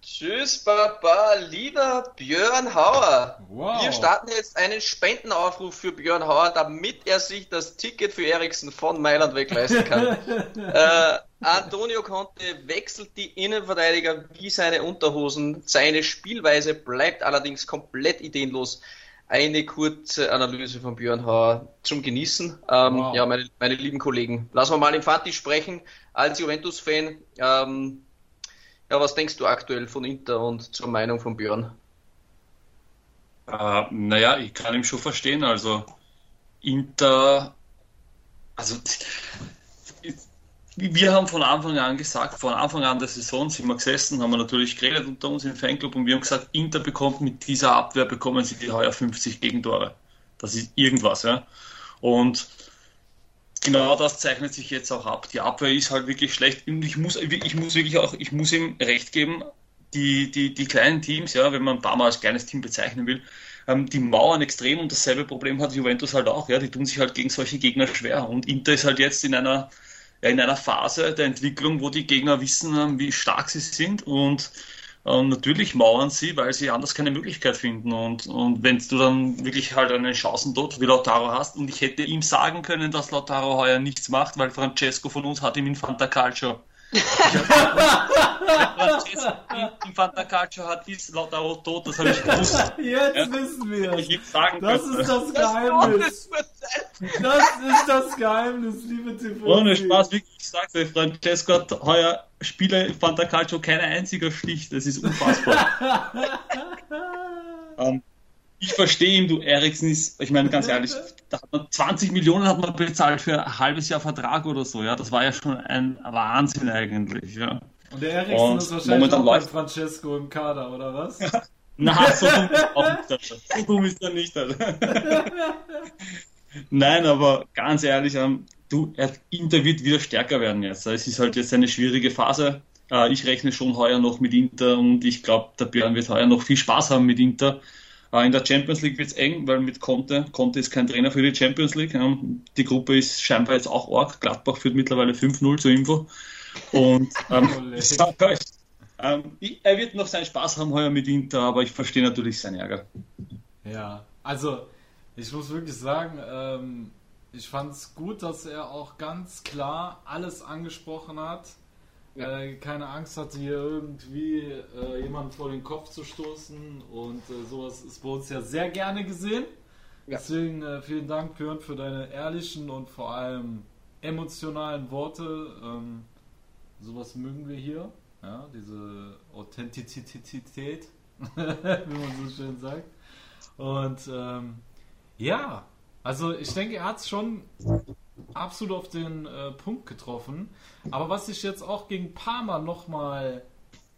Tschüss, Baba, lieber Björn Hauer. Wow. Wir starten jetzt einen Spendenaufruf für Björn Hauer, damit er sich das Ticket für Eriksen von Mailand wegleisten kann. [laughs] äh, Antonio Conte wechselt die Innenverteidiger wie seine Unterhosen. Seine Spielweise bleibt allerdings komplett ideenlos. Eine kurze Analyse von Björn Hauer zum Genießen. Ähm, wow. Ja, meine, meine, lieben Kollegen, lassen wir mal Infanti sprechen. Als Juventus-Fan, ähm, ja, was denkst du aktuell von Inter und zur Meinung von Björn? Äh, naja, ich kann ihn schon verstehen. Also Inter, also [laughs] wir haben von Anfang an gesagt, von Anfang an der Saison sind wir gesessen, haben wir natürlich geredet unter uns im Fanclub und wir haben gesagt, Inter bekommt mit dieser Abwehr, bekommen sie die heuer 50 Gegentore. Das ist irgendwas, ja. Und genau das zeichnet sich jetzt auch ab. Die Abwehr ist halt wirklich schlecht. Ich muss, ich muss wirklich auch, ich muss ihm recht geben, die, die, die kleinen Teams, ja, wenn man Mal als kleines Team bezeichnen will, ähm, die mauern extrem und dasselbe Problem hat Juventus halt auch, ja, die tun sich halt gegen solche Gegner schwer. Und Inter ist halt jetzt in einer, ja, in einer Phase der Entwicklung, wo die Gegner wissen, ähm, wie stark sie sind und und natürlich mauern sie, weil sie anders keine Möglichkeit finden. Und, und wenn du dann wirklich halt einen Chancentod wie Lautaro hast, und ich hätte ihm sagen können, dass Lautaro heuer nichts macht, weil Francesco von uns hat ihm in Fanta Calcio im [laughs] Fantacalcio hat ist Lautaro tot, das habe ich gewusst. Jetzt ja? wissen wir sagen Das ist das Geheimnis. Das ist das Geheimnis, liebe TV. Ohne Spaß, wirklich, ich sag's euch, Francesco hat heuer Spieler im Fantacalcio kein einziger Stich, das ist unfassbar. um, [laughs] ähm, ich verstehe ihn, du Eriksen ist, ich meine ganz ehrlich, da hat man 20 Millionen hat man bezahlt für ein halbes Jahr Vertrag oder so, ja, das war ja schon ein Wahnsinn eigentlich, ja. Und der Eriksen und ist wahrscheinlich auch bei Francesco im Kader, oder was? [laughs] Na, so dumm ist auch nicht. So dumm ist er nicht, Alter. [laughs] Nein, aber ganz ehrlich, ähm, du, Inter wird wieder stärker werden jetzt. Es ist halt jetzt eine schwierige Phase. Äh, ich rechne schon heuer noch mit Inter und ich glaube, der Björn wird heuer noch viel Spaß haben mit Inter. Äh, in der Champions League wird es eng, weil mit Conte, Conte ist kein Trainer für die Champions League. Die Gruppe ist scheinbar jetzt auch arg. Gladbach führt mittlerweile 5-0 zur Info. Und ähm, ähm, er wird noch seinen Spaß haben heuer mit Inter, aber ich verstehe natürlich seinen Ärger. Ja, also ich muss wirklich sagen, ähm, ich fand es gut, dass er auch ganz klar alles angesprochen hat ja. äh, keine Angst hatte, hier irgendwie äh, jemanden vor den Kopf zu stoßen und äh, sowas ist bei uns ja sehr gerne gesehen. Ja. Deswegen äh, vielen Dank, Björn, für deine ehrlichen und vor allem emotionalen Worte. Ähm, sowas mögen wir hier. Ja, diese Authentizität, [laughs] wie man so schön sagt. Und ähm, ja, also ich denke, er hat es schon absolut auf den äh, Punkt getroffen. Aber was sich jetzt auch gegen Parma nochmal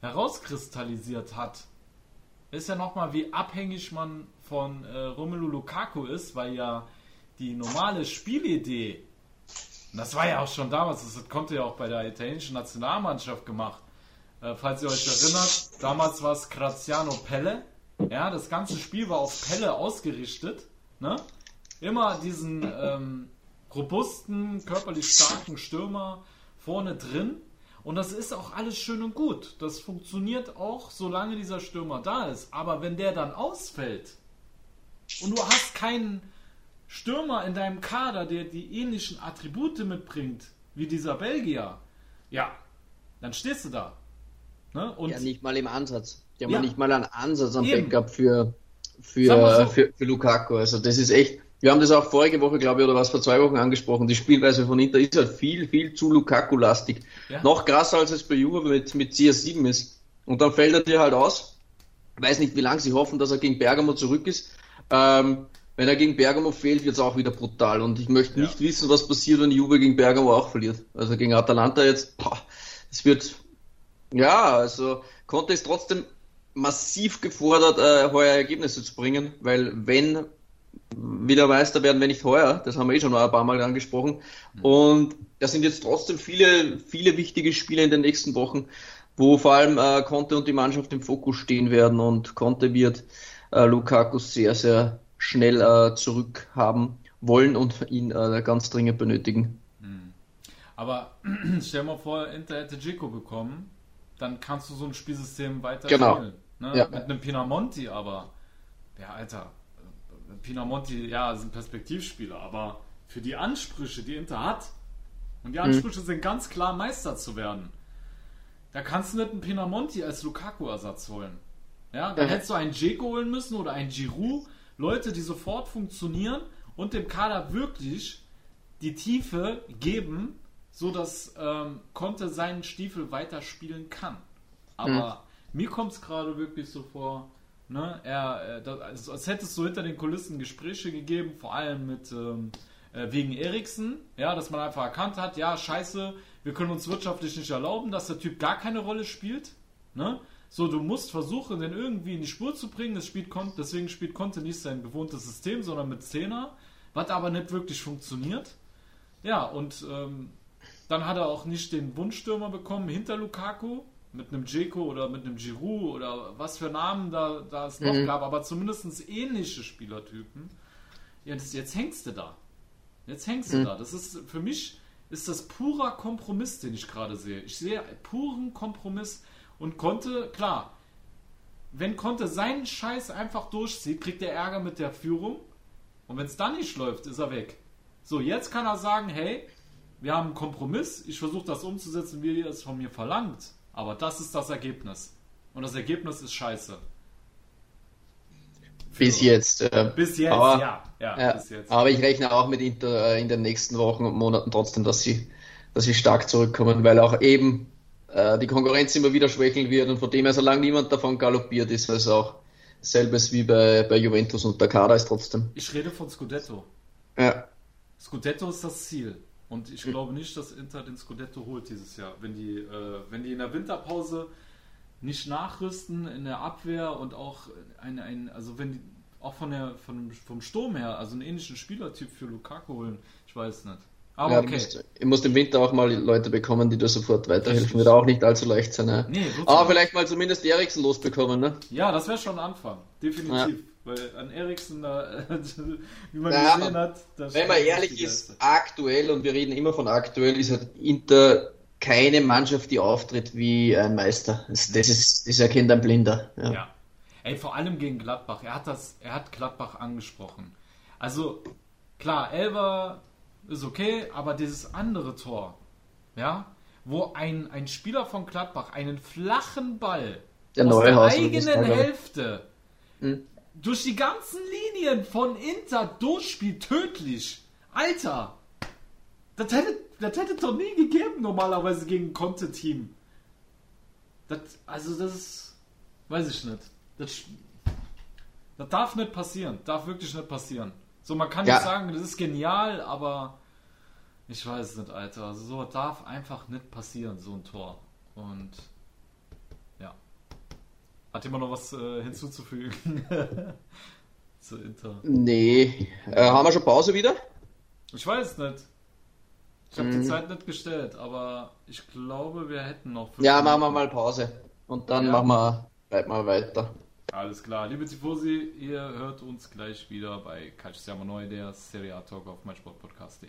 herauskristallisiert hat, ist ja nochmal, wie abhängig man von äh, Romelu Lukaku ist, weil ja die normale Spielidee, das war ja auch schon damals, das konnte ja auch bei der italienischen Nationalmannschaft gemacht, äh, falls ihr euch erinnert, damals war es Graziano Pelle, ja, das ganze Spiel war auf Pelle ausgerichtet, ne? Immer diesen ähm, robusten, körperlich starken Stürmer vorne drin, und das ist auch alles schön und gut. Das funktioniert auch, solange dieser Stürmer da ist. Aber wenn der dann ausfällt und du hast keinen Stürmer in deinem Kader, der die ähnlichen Attribute mitbringt wie dieser Belgier, ja, dann stehst du da. Ne? Und ja, nicht mal im Ansatz. Die haben ja, nicht mal einen Ansatz am Backup für, für, so. für, für Lukaku. Also das ist echt wir haben das auch vorige Woche, glaube ich, oder was vor zwei Wochen angesprochen. Die Spielweise von Inter ist halt viel, viel zu Lukaku-lastig. Ja. Noch krasser, als es bei Juve mit, mit CR7 ist. Und dann fällt er dir halt aus. Weiß nicht, wie lange sie hoffen, dass er gegen Bergamo zurück ist. Ähm, wenn er gegen Bergamo fehlt, wird es auch wieder brutal. Und ich möchte nicht ja. wissen, was passiert, wenn Juve gegen Bergamo auch verliert. Also gegen Atalanta jetzt, es wird, ja, also Conte ist trotzdem massiv gefordert, äh, heuer Ergebnisse zu bringen, weil wenn wieder Meister werden, wenn nicht heuer. Das haben wir eh schon mal ein paar Mal angesprochen. Mhm. Und da sind jetzt trotzdem viele, viele wichtige Spiele in den nächsten Wochen, wo vor allem äh, Conte und die Mannschaft im Fokus stehen werden. Und Conte wird äh, Lukaku sehr, sehr schnell äh, zurückhaben wollen und ihn äh, ganz dringend benötigen. Mhm. Aber [clears throat] stell mal vor, Inter hätte Gico bekommen, dann kannst du so ein Spielsystem weiter genau. spielen. Ne? Ja. Mit einem Pinamonti aber. Ja, Alter, Pinamonti, ja, ist ein Perspektivspieler, aber für die Ansprüche, die Inter hat, und die mhm. Ansprüche mhm. sind ganz klar, Meister zu werden, da kannst du nicht einen Pinamonti als Lukaku-Ersatz holen. Ja, da hättest du einen Dzeko holen müssen oder einen Giroud, Leute, die sofort funktionieren und dem Kader wirklich die Tiefe geben, so dass ähm, Conte seinen Stiefel weiterspielen kann. Aber mhm. mir kommt es gerade wirklich so vor, Ne? Er, äh, das, also, als hätte es so hinter den Kulissen Gespräche gegeben, vor allem mit ähm, äh, wegen Eriksen, ja, dass man einfach erkannt hat, ja, scheiße, wir können uns wirtschaftlich nicht erlauben, dass der Typ gar keine Rolle spielt. Ne? So, du musst versuchen, den irgendwie in die Spur zu bringen. Das spielt deswegen spielt Conte nicht sein gewohntes System, sondern mit Zehner, was aber nicht wirklich funktioniert. Ja, und ähm, dann hat er auch nicht den Wunschstürmer bekommen hinter Lukaku, mit einem Jeko oder mit einem Giroud oder was für Namen da, da es noch mhm. gab, aber zumindest ähnliche Spielertypen. Ja, das, jetzt hängst du da. Jetzt hängst mhm. du da. Das ist für mich ist das purer Kompromiss, den ich gerade sehe. Ich sehe puren Kompromiss und konnte, klar, wenn konnte seinen Scheiß einfach durchzieht, kriegt er Ärger mit der Führung. Und wenn es dann nicht läuft, ist er weg. So, jetzt kann er sagen, hey, wir haben einen Kompromiss, ich versuche das umzusetzen, wie ihr es von mir verlangt. Aber das ist das Ergebnis. Und das Ergebnis ist scheiße. Bis jetzt. Äh, bis jetzt, aber, ja. ja äh, bis jetzt. Aber ich rechne auch mit Inter äh, in den nächsten Wochen und Monaten trotzdem, dass sie, dass sie stark zurückkommen, weil auch eben äh, die Konkurrenz immer wieder schwächeln wird und von dem her, solange niemand davon galoppiert ist, weil es auch selbes wie bei, bei Juventus und der Kader ist trotzdem. Ich rede von Scudetto. Ja. Scudetto ist das Ziel. Und ich glaube nicht, dass Inter den Scudetto holt dieses Jahr. Wenn die, äh, wenn die in der Winterpause nicht nachrüsten in der Abwehr und auch ein, ein also wenn die auch von der, von, vom Sturm her, also einen ähnlichen Spielertyp für Lukaku holen, ich weiß nicht. Aber ja, okay. Musst, ich muss im Winter auch mal Leute bekommen, die da sofort weiterhelfen. Wird auch nicht allzu leicht sein. Ne? Nee, Aber vielleicht mal zumindest Eriksen losbekommen, ne? Ja, das wäre schon ein Anfang. Definitiv. Ja. Weil an Eriksen, da, [laughs] wie man ja, gesehen hat, wenn man ehrlich ist, aktuell, und wir reden immer von aktuell, ist halt Inter keine Mannschaft, die auftritt wie ein Meister. Das, das ist, das erkennt ein Blinder. Ja. ja. Ey, vor allem gegen Gladbach. Er hat das, er hat Gladbach angesprochen. Also, klar, Elber ist okay, aber dieses andere Tor, ja, wo ein, ein Spieler von Gladbach einen flachen Ball der aus der eigenen Hälfte hm durch die ganzen Linien von Inter durchspielt, tödlich. Alter, das hätte, das hätte doch nie gegeben normalerweise gegen ein Conte-Team. Das, also das ist, weiß ich nicht. Das, das darf nicht passieren, darf wirklich nicht passieren. So, man kann Ja. nicht sagen, das ist genial, aber ich weiß nicht, Alter. Also so darf einfach nicht passieren, so ein Tor. Und. Hat jemand noch was äh, hinzuzufügen? [laughs] Zu Inter. Nee. Äh, haben wir schon Pause wieder? Ich weiß nicht. Ich habe die Mhm. Zeit nicht gestellt, aber ich glaube, wir hätten noch fünf Ja, machen wir mal Pause. Und dann Ja. machen wir, wir weiter. Alles klar. Liebe Tifosi, ihr hört uns gleich wieder bei Siamo Neu, der Serie A Talk auf meinsportpodcast.de.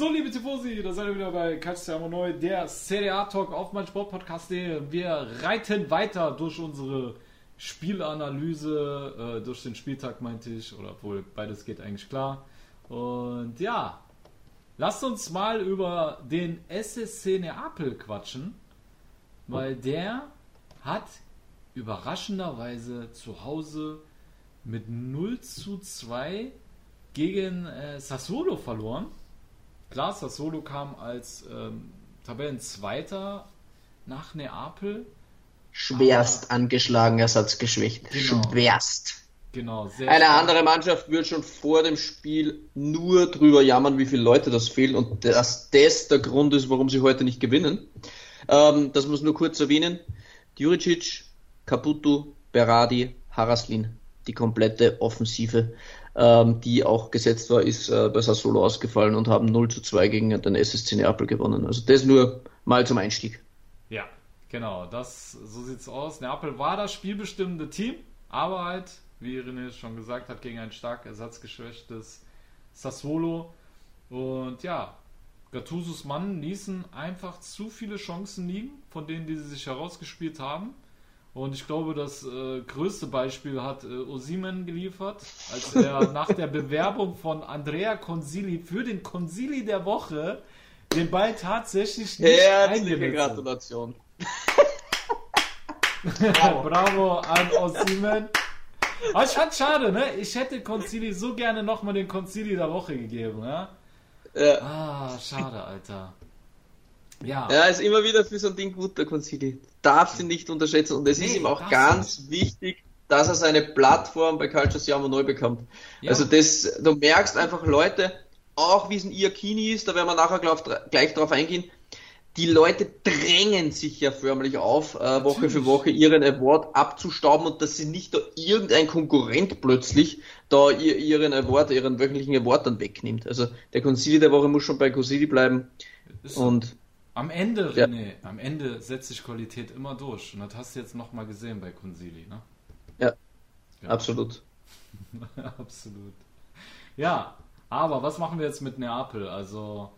So, liebe Tifosi, da seid ihr wieder bei Calcio Siamo Neu, der Serie A Talk auf meinsportpodcast.de. Wir reiten weiter durch unsere Spielanalyse, äh, durch den Spieltag meinte ich, oder obwohl beides geht eigentlich klar. Und ja, lasst uns mal über den SSC Neapel quatschen, weil der hat überraschenderweise zu Hause mit 0 zu 2 gegen äh, Sassuolo verloren. Klar, Sassuolo kam als ähm, Tabellenzweiter nach Neapel. Schwerst angeschlagen, ersatzgeschwächt. Genau. Schwerst. Genau, sehr Eine stark. andere Mannschaft würde schon vor dem Spiel nur drüber jammern, wie viele Leute das fehlen und dass das der Grund ist, warum sie heute nicht gewinnen. Ähm, das muss nur kurz erwähnen. Djuricic, Caputo, Berardi, Haraslin, die komplette Offensive, ähm, die auch gesetzt war, ist äh, bei Sassuolo ausgefallen und haben 0 zu 2 gegen den SSC Neapel gewonnen. Also das nur mal zum Einstieg. Ja, genau, das, so sieht's aus. Neapel war das spielbestimmende Team, aber halt, wie René schon gesagt hat, gegen ein stark ersatzgeschwächtes Sassuolo. Und ja, Gattusos Mann ließen einfach zu viele Chancen liegen, von denen, die sie sich herausgespielt haben. Und ich glaube, das äh, größte Beispiel hat äh, Osimen geliefert, als er [laughs] nach der Bewerbung von Andrea Consili für den Consili der Woche den Ball tatsächlich nicht Herzliche. Gratulation. [laughs] Bravo an Osimen. Aber ich fand schade, ne? Ich hätte Concili so gerne nochmal den Concili der Woche gegeben, ja? Ja. Ah, schade, Alter. Ja. Ja, ist immer wieder für so ein Ding gut, der Concili. Darf sie nicht unterschätzen und es ist Nee, ihm auch ganz wichtig, dass er seine Plattform bei Calcio Siamo neu bekommt. Ja. Also das, du merkst einfach Leute, auch wie es ein Iacchini ist, da werden wir nachher glaub, gleich drauf eingehen, die Leute drängen sich ja förmlich auf, äh, Woche Natürlich. für Woche ihren Award abzustauben und dass sie nicht da irgendein Konkurrent plötzlich da ihr, ihren Award, ihren wöchentlichen Award dann wegnimmt. Also der Concili der Woche muss schon bei Concili bleiben Ist und Am Ende, Ja. René, am Ende setzt sich Qualität immer durch. Und das hast du jetzt nochmal gesehen bei Concili, ne? ja, Ja. absolut. [laughs] Absolut. Ja, aber was machen wir jetzt mit Neapel? Also,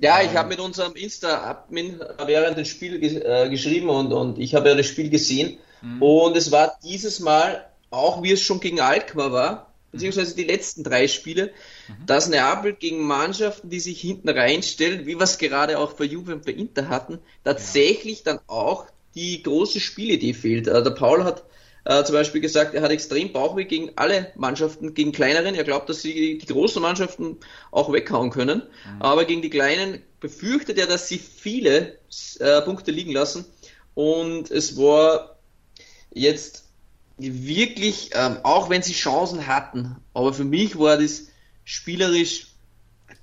Ja, Ähm. ich habe mit unserem Insta-Admin während des Spiels ge äh, geschrieben und, und ich habe ja das Spiel gesehen. Mhm. Und es war dieses Mal, auch wie es schon gegen Alkmaar war, beziehungsweise die letzten drei Spiele, Mhm. dass Neapel gegen Mannschaften, die sich hinten reinstellen, wie wir es gerade auch bei Juve und bei Inter hatten, tatsächlich dann auch die große Spielidee fehlt. Äh, der Paul hat äh, zum Beispiel gesagt, er hat extrem Bauchweh gegen alle Mannschaften, gegen kleineren. Er glaubt, dass sie die, großen Mannschaften auch weghauen können. Aber gegen die kleinen befürchtet er, dass sie viele äh, Punkte liegen lassen. Und es war jetzt wirklich, ähm, auch wenn sie Chancen hatten, aber für mich war das spielerisch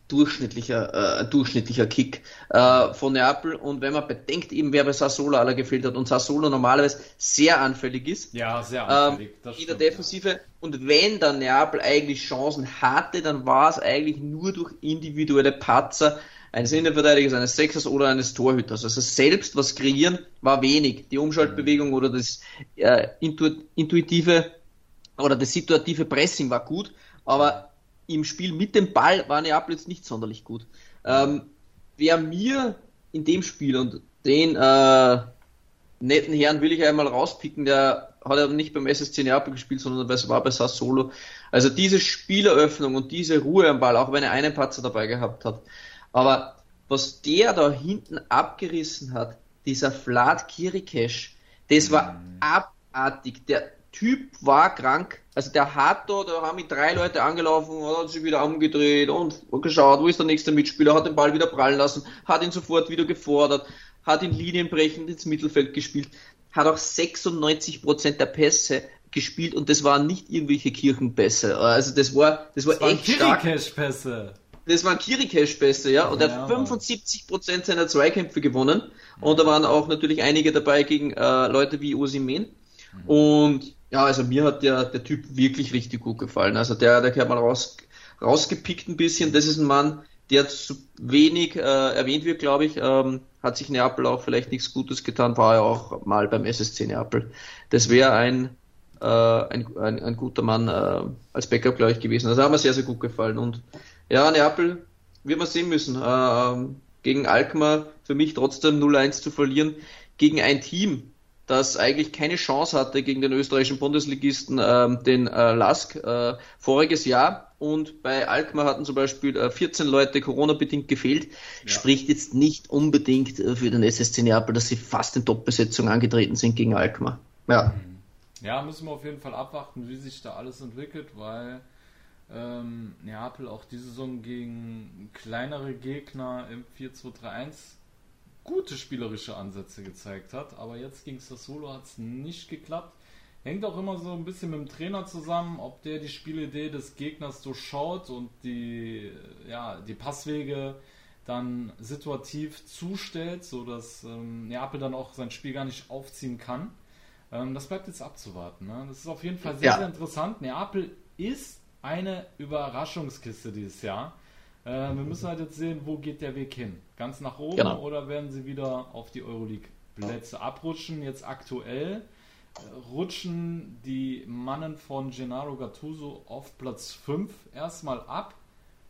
durchschnittlicher, äh, durchschnittlicher Kick äh, von Neapel. Und wenn man bedenkt, eben wer bei Sassuolo aller gefehlt hat und Sassuolo normalerweise sehr anfällig ist, ja, sehr anfällig. ähm, in der stimmt, ja. Defensive. Und wenn dann Neapel eigentlich Chancen hatte, dann war es eigentlich nur durch individuelle Patzer eines Innenverteidigers, eines Sechsers oder eines Torhüters. Also selbst was kreieren war wenig. Die Umschaltbewegung oder das äh, intu intuitive oder das situative Pressing war gut, aber im Spiel mit dem Ball war Neapel jetzt nicht sonderlich gut. Ähm, wer mir in dem Spiel und den äh, netten Herrn will ich einmal rauspicken, der hat ja nicht beim SSC Neapel gespielt, sondern es war bei Sassolo. Also diese Spieleröffnung und diese Ruhe am Ball, auch wenn er einen Patzer dabei gehabt hat. Aber was der da hinten abgerissen hat, dieser Vlad Kirikesh, das war mhm. abartig. Der Typ war krank. Also der hat da, da haben ihn drei Leute angelaufen, hat sich wieder umgedreht und geschaut, wo ist der nächste Mitspieler, hat den Ball wieder prallen lassen, hat ihn sofort wieder gefordert, hat ihn linienbrechend ins Mittelfeld gespielt, hat auch 96% der Pässe gespielt und das waren nicht irgendwelche Kirchenpässe. Also das war, das war das echt stark. Pässe. Das waren Kirikesh-Pässe, ja. Und ja, er hat 75% seiner Zweikämpfe gewonnen. Und da waren auch natürlich einige dabei gegen äh, Leute wie Osimen. Mhm. Und ja, also mir hat der, der Typ wirklich richtig gut gefallen. Also der, der hat mal raus, rausgepickt ein bisschen. Das ist ein Mann, der zu wenig äh, erwähnt wird, glaube ich. Ähm, hat sich Neapel auch vielleicht nichts Gutes getan, war ja auch mal beim SSC Neapel. Das wäre ein, äh, ein, ein, ein, guter Mann äh, als Backup, glaube ich, gewesen. Also hat mir sehr, sehr gut gefallen. Und ja, Neapel wird man sehen müssen. Äh, gegen Alkmaar für mich trotzdem 0-1 zu verlieren. Gegen ein Team, das eigentlich keine Chance hatte gegen den österreichischen Bundesligisten, ähm, den äh, Lask, äh, voriges Jahr. Und bei Alkmaar hatten zum Beispiel äh, 14 Leute Corona-bedingt gefehlt. Ja. Spricht jetzt nicht unbedingt äh, für den SSC Neapel, dass sie fast in Top-Besetzung angetreten sind gegen Alkmaar. Ja. Ja, müssen wir auf jeden Fall abwarten, wie sich da alles entwickelt, weil ähm, Neapel auch diese Saison gegen kleinere Gegner im 4-2-3-1 gute spielerische Ansätze gezeigt hat, aber jetzt gegen Sassuolo hat es nicht geklappt. Hängt auch immer so ein bisschen mit dem Trainer zusammen, ob der die Spielidee des Gegners durchschaut und die, ja, die Passwege dann situativ zustellt, sodass ähm, Neapel dann auch sein Spiel gar nicht aufziehen kann. Ähm, das bleibt jetzt abzuwarten. Ne? Das ist auf jeden Fall sehr, ja. sehr interessant. Neapel ist eine Überraschungskiste dieses Jahr. Äh, wir müssen halt jetzt sehen, wo geht der Weg hin. Ganz nach oben genau. oder werden sie wieder auf die Euroleague-Plätze abrutschen? Jetzt aktuell äh, rutschen die Mannen von Gennaro Gattuso auf Platz 5 erstmal ab.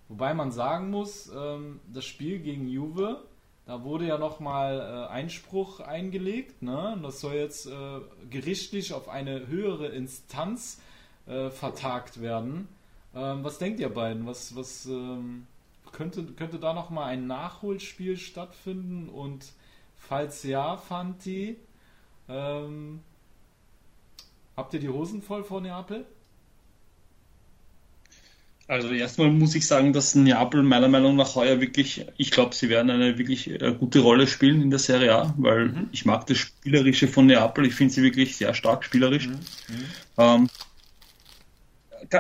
Wobei man sagen muss, ähm, das Spiel gegen Juve, da wurde ja nochmal äh, Einspruch eingelegt. Ne? Das soll jetzt äh, gerichtlich auf eine höhere Instanz vertagt werden. Ähm, was denkt ihr beiden? Was, was ähm, könnte, könnte da nochmal ein Nachholspiel stattfinden? Und falls ja, Fanti, ähm, habt ihr die Hosen voll vor Neapel? Also erstmal muss ich sagen, dass Neapel meiner Meinung nach heuer wirklich, ich glaube, sie werden eine wirklich äh, gute Rolle spielen in der Serie A, weil mhm. ich mag das Spielerische von Neapel, ich finde sie wirklich sehr stark spielerisch. Mhm. Mhm. Ähm,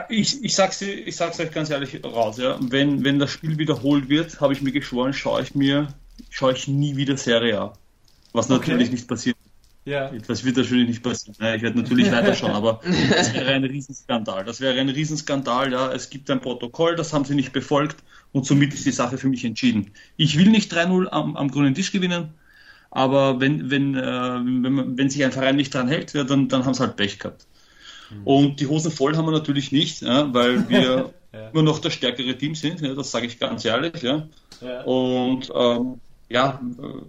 ich, ich, sag's, ich sag's euch ganz ehrlich raus, ja. Wenn, wenn das Spiel wiederholt wird, habe ich mir geschworen, schaue ich mir, schaue ich nie wieder Serie A. Was okay. natürlich nicht passiert. Ja. Das wird natürlich nicht passieren. Ich werde natürlich weiterschauen, aber [laughs] das wäre ein Riesenskandal. Das wäre ein Riesenskandal, ja. Es gibt ein Protokoll, das haben sie nicht befolgt und somit ist die Sache für mich entschieden. Ich will nicht 3-0 am, am grünen Tisch gewinnen, aber wenn, wenn, äh, wenn, wenn sich ein Verein nicht dran hält, ja, dann, dann haben sie halt Pech gehabt. Mhm. Und die Hosen voll haben wir natürlich nicht, ja, weil wir [laughs] ja. immer noch das stärkere Team sind, ja, das sage ich ganz ehrlich. Ja. Und ähm, ja,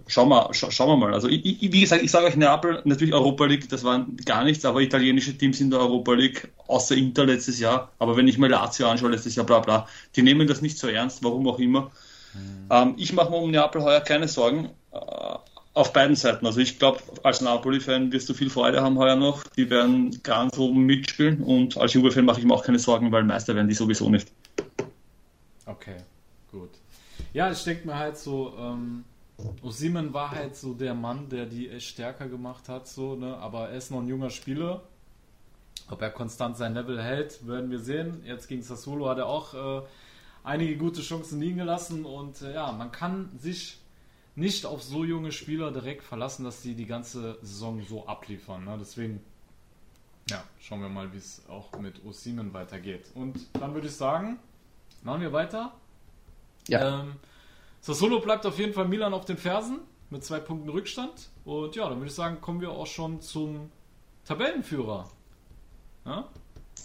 schauen wir, scha schauen wir mal. Also ich, ich, wie gesagt, ich sage euch Neapel, natürlich Europa League, das waren gar nichts, aber italienische Teams in der Europa League, außer Inter letztes Jahr, aber wenn ich mir Lazio anschaue letztes Jahr, bla bla, die nehmen das nicht so ernst, warum auch immer. Mhm. Ähm, ich mache mir um Neapel heuer keine Sorgen. Äh, auf beiden Seiten. Also ich glaube, als Napoli-Fan wirst du viel Freude haben heuer noch. Die werden ganz oben mitspielen und als Juve-Fan mache ich mir auch keine Sorgen, weil Meister werden die sowieso nicht. Okay, gut. Ja, ich denke mir halt so, ähm, Osimen war halt so der Mann, der die echt stärker gemacht hat, so, ne? aber er ist noch ein junger Spieler. Ob er konstant sein Level hält, werden wir sehen. Jetzt gegen Sassuolo hat er auch äh, einige gute Chancen liegen gelassen und äh, ja, man kann sich nicht auf so junge Spieler direkt verlassen, dass sie die ganze Saison so abliefern. Ne? Deswegen, ja, schauen wir mal, wie es auch mit Osimen weitergeht. Und dann würde ich sagen, machen wir weiter. Ja. Ähm, Sassolo bleibt auf jeden Fall Milan auf den Fersen mit zwei Punkten Rückstand. Und ja, dann würde ich sagen, kommen wir auch schon zum Tabellenführer. Ja?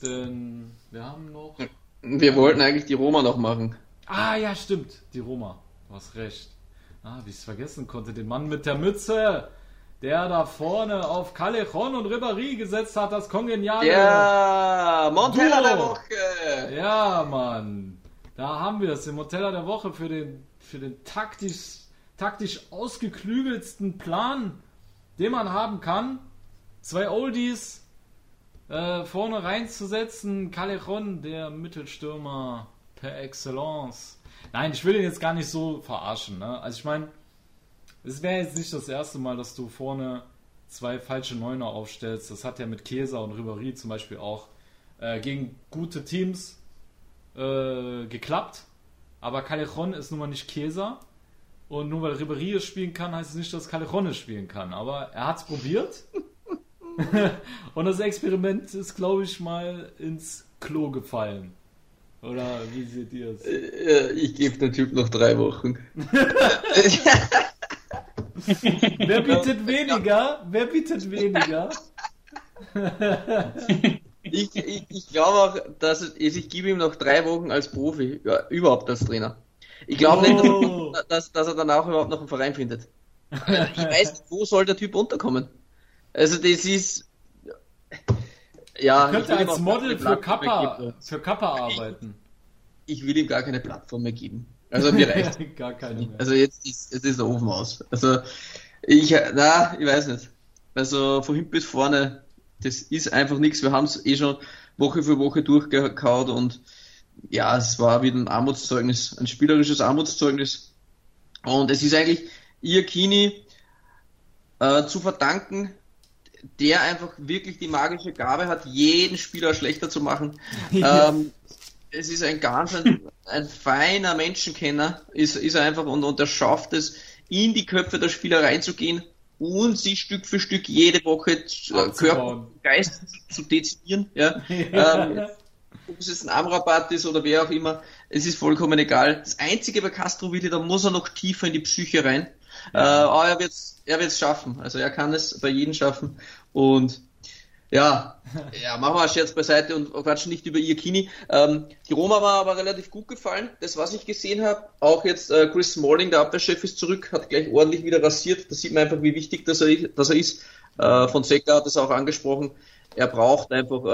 Denn wir haben noch Wir wollten eigentlich die Roma noch machen. Ah, ja, stimmt. Die Roma. Du hast recht. Ah, wie ich es vergessen konnte. Den Mann mit der Mütze, der da vorne auf Callejon und Ribéry gesetzt hat, das kongeniale. Ja, Montella Duo. der Woche. Ja, Mann. Da haben wir es. Den Montella der Woche für den, für den taktisch, taktisch ausgeklügelsten Plan, den man haben kann. Zwei Oldies äh, vorne reinzusetzen. Callejon, der Mittelstürmer per Excellence. Nein, ich will ihn jetzt gar nicht so verarschen. Ne? Also ich meine, es wäre jetzt nicht das erste Mal, dass du vorne zwei falsche Neuner aufstellst. Das hat ja mit Chiesa und Ribéry zum Beispiel auch äh, gegen gute Teams äh, geklappt. Aber Callejon ist nun mal nicht Chiesa. Und nur weil Ribéry es spielen kann, heißt es nicht, dass Callejon es spielen kann. Aber er hat es probiert. [laughs] [laughs] und das Experiment ist, glaube ich, mal ins Klo gefallen. Oder wie seht ihr es? Äh, Ich gebe dem Typ noch drei Wochen. [laughs] Wer bietet weniger? Wer bietet weniger? Ich, ich, ich glaube auch, dass es, ich gebe ihm noch drei Wochen als Profi, ja, überhaupt als Trainer. Ich glaube Oh. nicht, dass, dass er danach überhaupt noch einen Verein findet. Ich weiß nicht, wo soll der Typ unterkommen? Also das ist ja. könnte ich will ihm als Model für Kappa, für Kappa arbeiten. Ich will ihm gar keine Plattform mehr geben. Also mir [laughs] reicht. Gar keine mehr. Also jetzt ist, jetzt ist der Ofen aus. Also ich, na, ich weiß nicht. Also von hinten bis vorne, das ist einfach nichts. Wir haben es eh schon Woche für Woche durchgekaut und ja, es war wieder ein Armutszeugnis, ein spielerisches Armutszeugnis. Und es ist eigentlich Iakini äh, zu verdanken, der einfach wirklich die magische Gabe hat, jeden Spieler schlechter zu machen. [laughs] Ähm, es ist ein ganz ein, ein feiner Menschenkenner, ist, ist er einfach und, und er schafft es, in die Köpfe der Spieler reinzugehen und sie Stück für Stück jede Woche zu- äh, Körper Geist zu dezimieren. [laughs] Ja. ähm, ob es jetzt ein Amrabat ist oder wer auch immer, es ist vollkommen egal. Das Einzige bei Castro da muss er noch tiefer in die Psyche rein. Äh, aber er wird es er wird's schaffen. Also er kann es bei jedem schaffen. Und ja, [laughs] ja, machen wir einen Scherz beiseite und quatschen nicht über Iakini. Ähm, die Roma war aber relativ gut gefallen, das was ich gesehen habe. Auch jetzt äh, Chris Smalling, der Abwehrchef, ist zurück, hat gleich ordentlich wieder rasiert. Da sieht man einfach, wie wichtig dass er, dass er ist. Äh, von Seca hat es auch angesprochen. Er braucht einfach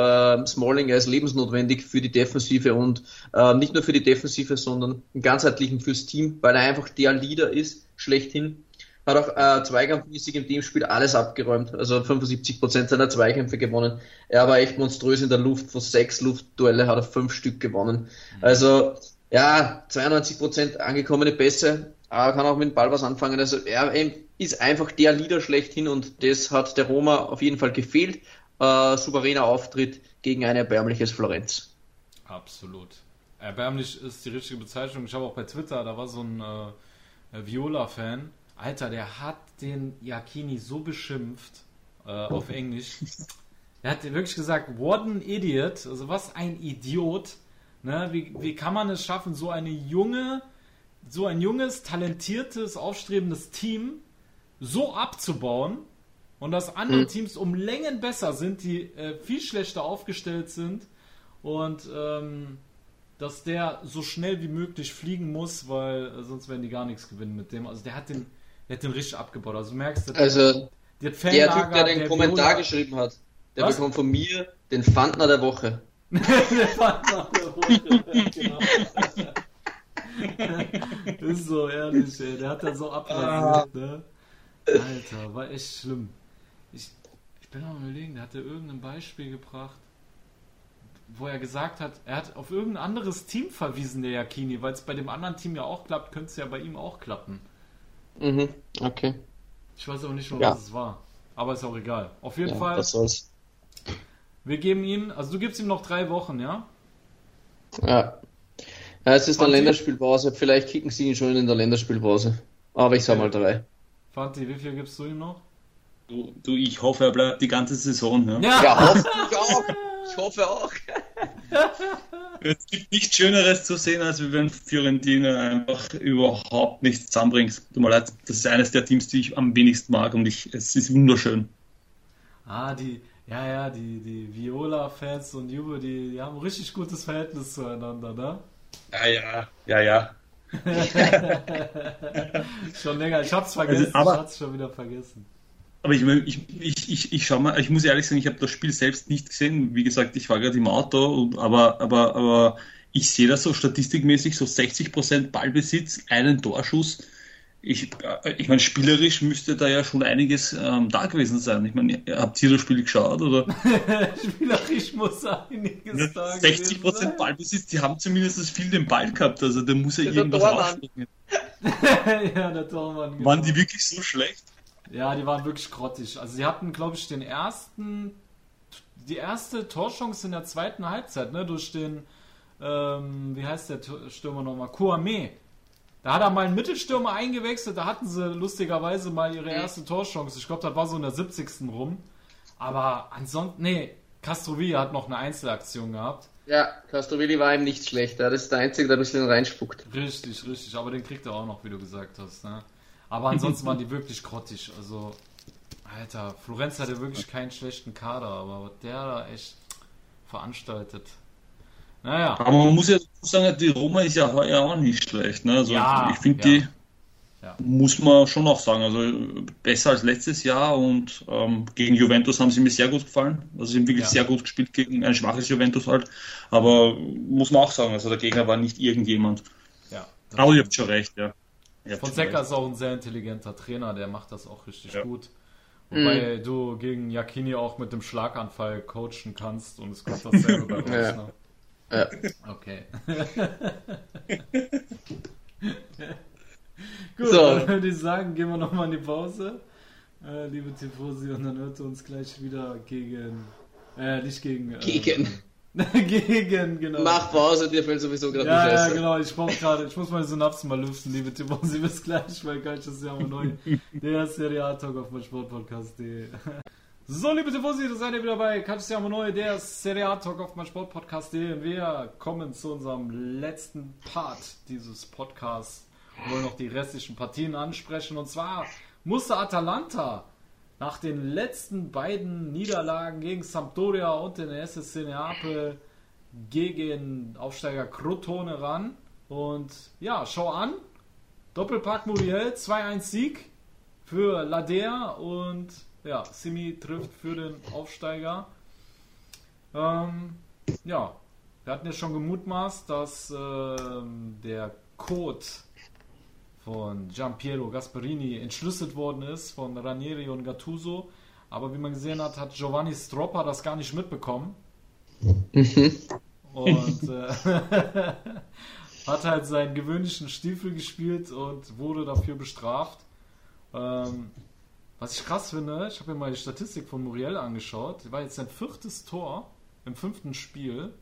äh, Smalling, er ist lebensnotwendig für die Defensive und äh, nicht nur für die Defensive, sondern im ganzheitlichen fürs Team, weil er einfach der Leader ist, schlechthin. Hat auch äh, zweikampfmäßig im Teamspiel alles abgeräumt, also 75% seiner Zweikämpfe gewonnen. Er war echt monströs in der Luft, von sechs Luftduelle hat er fünf Stück gewonnen. Also ja, 92% angekommene Pässe, aber kann auch mit dem Ball was anfangen. Also er ist einfach der Leader schlechthin und das hat der Roma auf jeden Fall gefehlt. Äh, souveräner Auftritt gegen ein erbärmliches Florenz. Absolut. Erbärmlich ist die richtige Bezeichnung. Ich habe auch bei Twitter, da war so ein äh, Viola-Fan. Alter, der hat den Yakini so beschimpft äh, auf Englisch. Er hat wirklich gesagt, what an idiot. Also was ein Idiot. Ne? Wie, wie kann man es schaffen, so eine junge, so ein junges, talentiertes, aufstrebendes Team so abzubauen und dass andere Mhm. Teams um Längen besser sind, die äh, viel schlechter aufgestellt sind und ähm, dass der so schnell wie möglich fliegen muss, weil äh, sonst werden die gar nichts gewinnen mit dem. Also der hat den, der hat den richtig abgebaut. Also du merkst, der, Also die hat der Typ, der den der Kommentar Viola- geschrieben hat, der Was? bekommt von mir den Fandner der Woche. [laughs] Der Fanlager der Woche, genau. [laughs] ist so ehrlich, ey. Der hat da so abrasiert, ne? Alter, war echt schlimm. Ich, ich bin am überlegen, der hatte irgendein Beispiel gebracht, wo er gesagt hat, er hat auf irgendein anderes Team verwiesen, der Yakini, weil es bei dem anderen Team ja auch klappt, könnte es ja bei ihm auch klappen. Mhm, okay. Ich weiß aber nicht mehr, Ja. was es war. Aber ist auch egal. Auf jeden Ja, Fall, was soll's. wir geben ihm, also du gibst ihm noch drei Wochen, ja? Ja. ja es ist eine? Länderspielpause. Vielleicht kicken sie ihn schon in der Länderspielpause. Aber ich sag Okay. mal drei. Fanti, wie viel gibst du ihm noch? Du, du, ich hoffe, er bleibt die ganze Saison. Ja. Ja, hoffe ich [laughs] auch. Ich hoffe auch. Es gibt nichts Schöneres zu sehen, als wenn Fiorentina einfach überhaupt nichts zusammenbringt. Tut mir leid, das ist eines der Teams, die ich am wenigsten mag und ich, es ist wunderschön. Ah, die, Ja, ja, die, die Viola-Fans und Juve, die, die haben ein richtig gutes Verhältnis zueinander, ne? Ja, ja, ja, ja. [laughs] schon länger, ich hab's vergessen, Also, aber- ich hab's schon wieder vergessen. Aber ich, ich, ich, ich, ich schau mal, ich muss ehrlich sagen, ich habe das Spiel selbst nicht gesehen. Wie gesagt, ich war gerade im Auto, und, aber, aber, aber ich sehe das so statistikmäßig, so 60% Ballbesitz, einen Torschuss. Ich, äh, ich meine, spielerisch müsste da ja schon einiges ähm, da gewesen sein. Ich meine, habt ihr das Spiel geschaut? Oder? [laughs] Spielerisch muss einiges da gewesen 60 sein. Prozent Ballbesitz, die haben zumindest viel den Ball gehabt, also da muss ja Der irgendwas rausspringen. [laughs] ja, der Tormann. genau. Waren die wirklich so schlecht? Ja, die waren wirklich grottig. Also sie hatten, glaube ich, den ersten, die erste Torchance in der zweiten Halbzeit, ne, durch den, ähm, wie heißt der Stürmer nochmal? Kouame. Da hat er mal einen Mittelstürmer eingewechselt, da hatten sie lustigerweise mal ihre erste Torchance. Ich glaube, das war so in der 70. rum. Aber ansonsten, nee, Castrovilla hat noch eine Einzelaktion gehabt. Ja, Castrovilli war ihm nicht schlecht. Das ist der Einzige, der ein bisschen reinspuckt. Richtig, richtig. Aber den kriegt er auch noch, wie du gesagt hast. Ne? Aber ansonsten waren die wirklich grottig. Also, Alter, Florenz hatte wirklich keinen schlechten Kader, aber was der da echt veranstaltet. Naja. Aber man muss ja sagen, die Roma ist ja heuer auch nicht schlecht. Ne? Also Ja, ich finde, ja. die Ja. muss man schon auch sagen. Also besser als letztes Jahr und ähm, gegen Juventus haben sie mir sehr gut gefallen. Also sie haben wirklich Ja. sehr gut gespielt gegen ein schwaches Juventus halt. Aber muss man auch sagen, also der Gegner war nicht irgendjemand. Ja, Aber ihr habt schon recht, ja. Fonseca recht. ist auch ein sehr intelligenter Trainer, der macht das auch richtig Ja. gut. Wobei du gegen Yakini auch mit dem Schlaganfall coachen kannst und es kommt dasselbe bei [laughs] raus. Ja. Ne? Ja. Okay. [laughs] Gut, So. dann würde ich sagen, gehen wir nochmal in die Pause. Äh, liebe Tifosi, und dann hört ihr uns gleich wieder gegen. Äh, nicht gegen. Äh, Gegen. [laughs] gegen, genau. Mach Pause, dir fällt sowieso gerade Ja, ja, genau. Ich brauche gerade, ich muss meine Synapsen mal lüften, liebe Tifosi. [laughs] Bis gleich, weil Calcius Siamo neu. Der Serie A Talk auf mein Sportpodcast.de. [laughs] So, liebe Tifosi, da seid ihr wieder bei Calcius Siamo neu, der Serie A Talk auf mein Sportpodcast.de. Und wir kommen zu unserem letzten Part dieses Podcasts. Wir wollen noch die restlichen Partien ansprechen. Und zwar musste Atalanta nach den letzten beiden Niederlagen gegen Sampdoria und den SSC Neapel gegen Aufsteiger Crotone ran. Und ja, schau an. Doppelpack Muriel, 2-1 Sieg für Ladea und ja, Simi trifft für den Aufsteiger. Ähm, ja, wir hatten ja schon gemutmaßt, dass ähm, der Code von Giampiero Gasperini entschlüsselt worden ist von Ranieri und Gattuso. Aber wie man gesehen hat, hat Giovanni Stroppa das gar nicht mitbekommen. Und äh, [laughs] hat halt seinen gewöhnlichen Stiefel gespielt und wurde dafür bestraft. Ähm, was ich krass finde, ich habe mir mal die Statistik von Muriel angeschaut. War jetzt sein viertes Tor im fünften Spiel.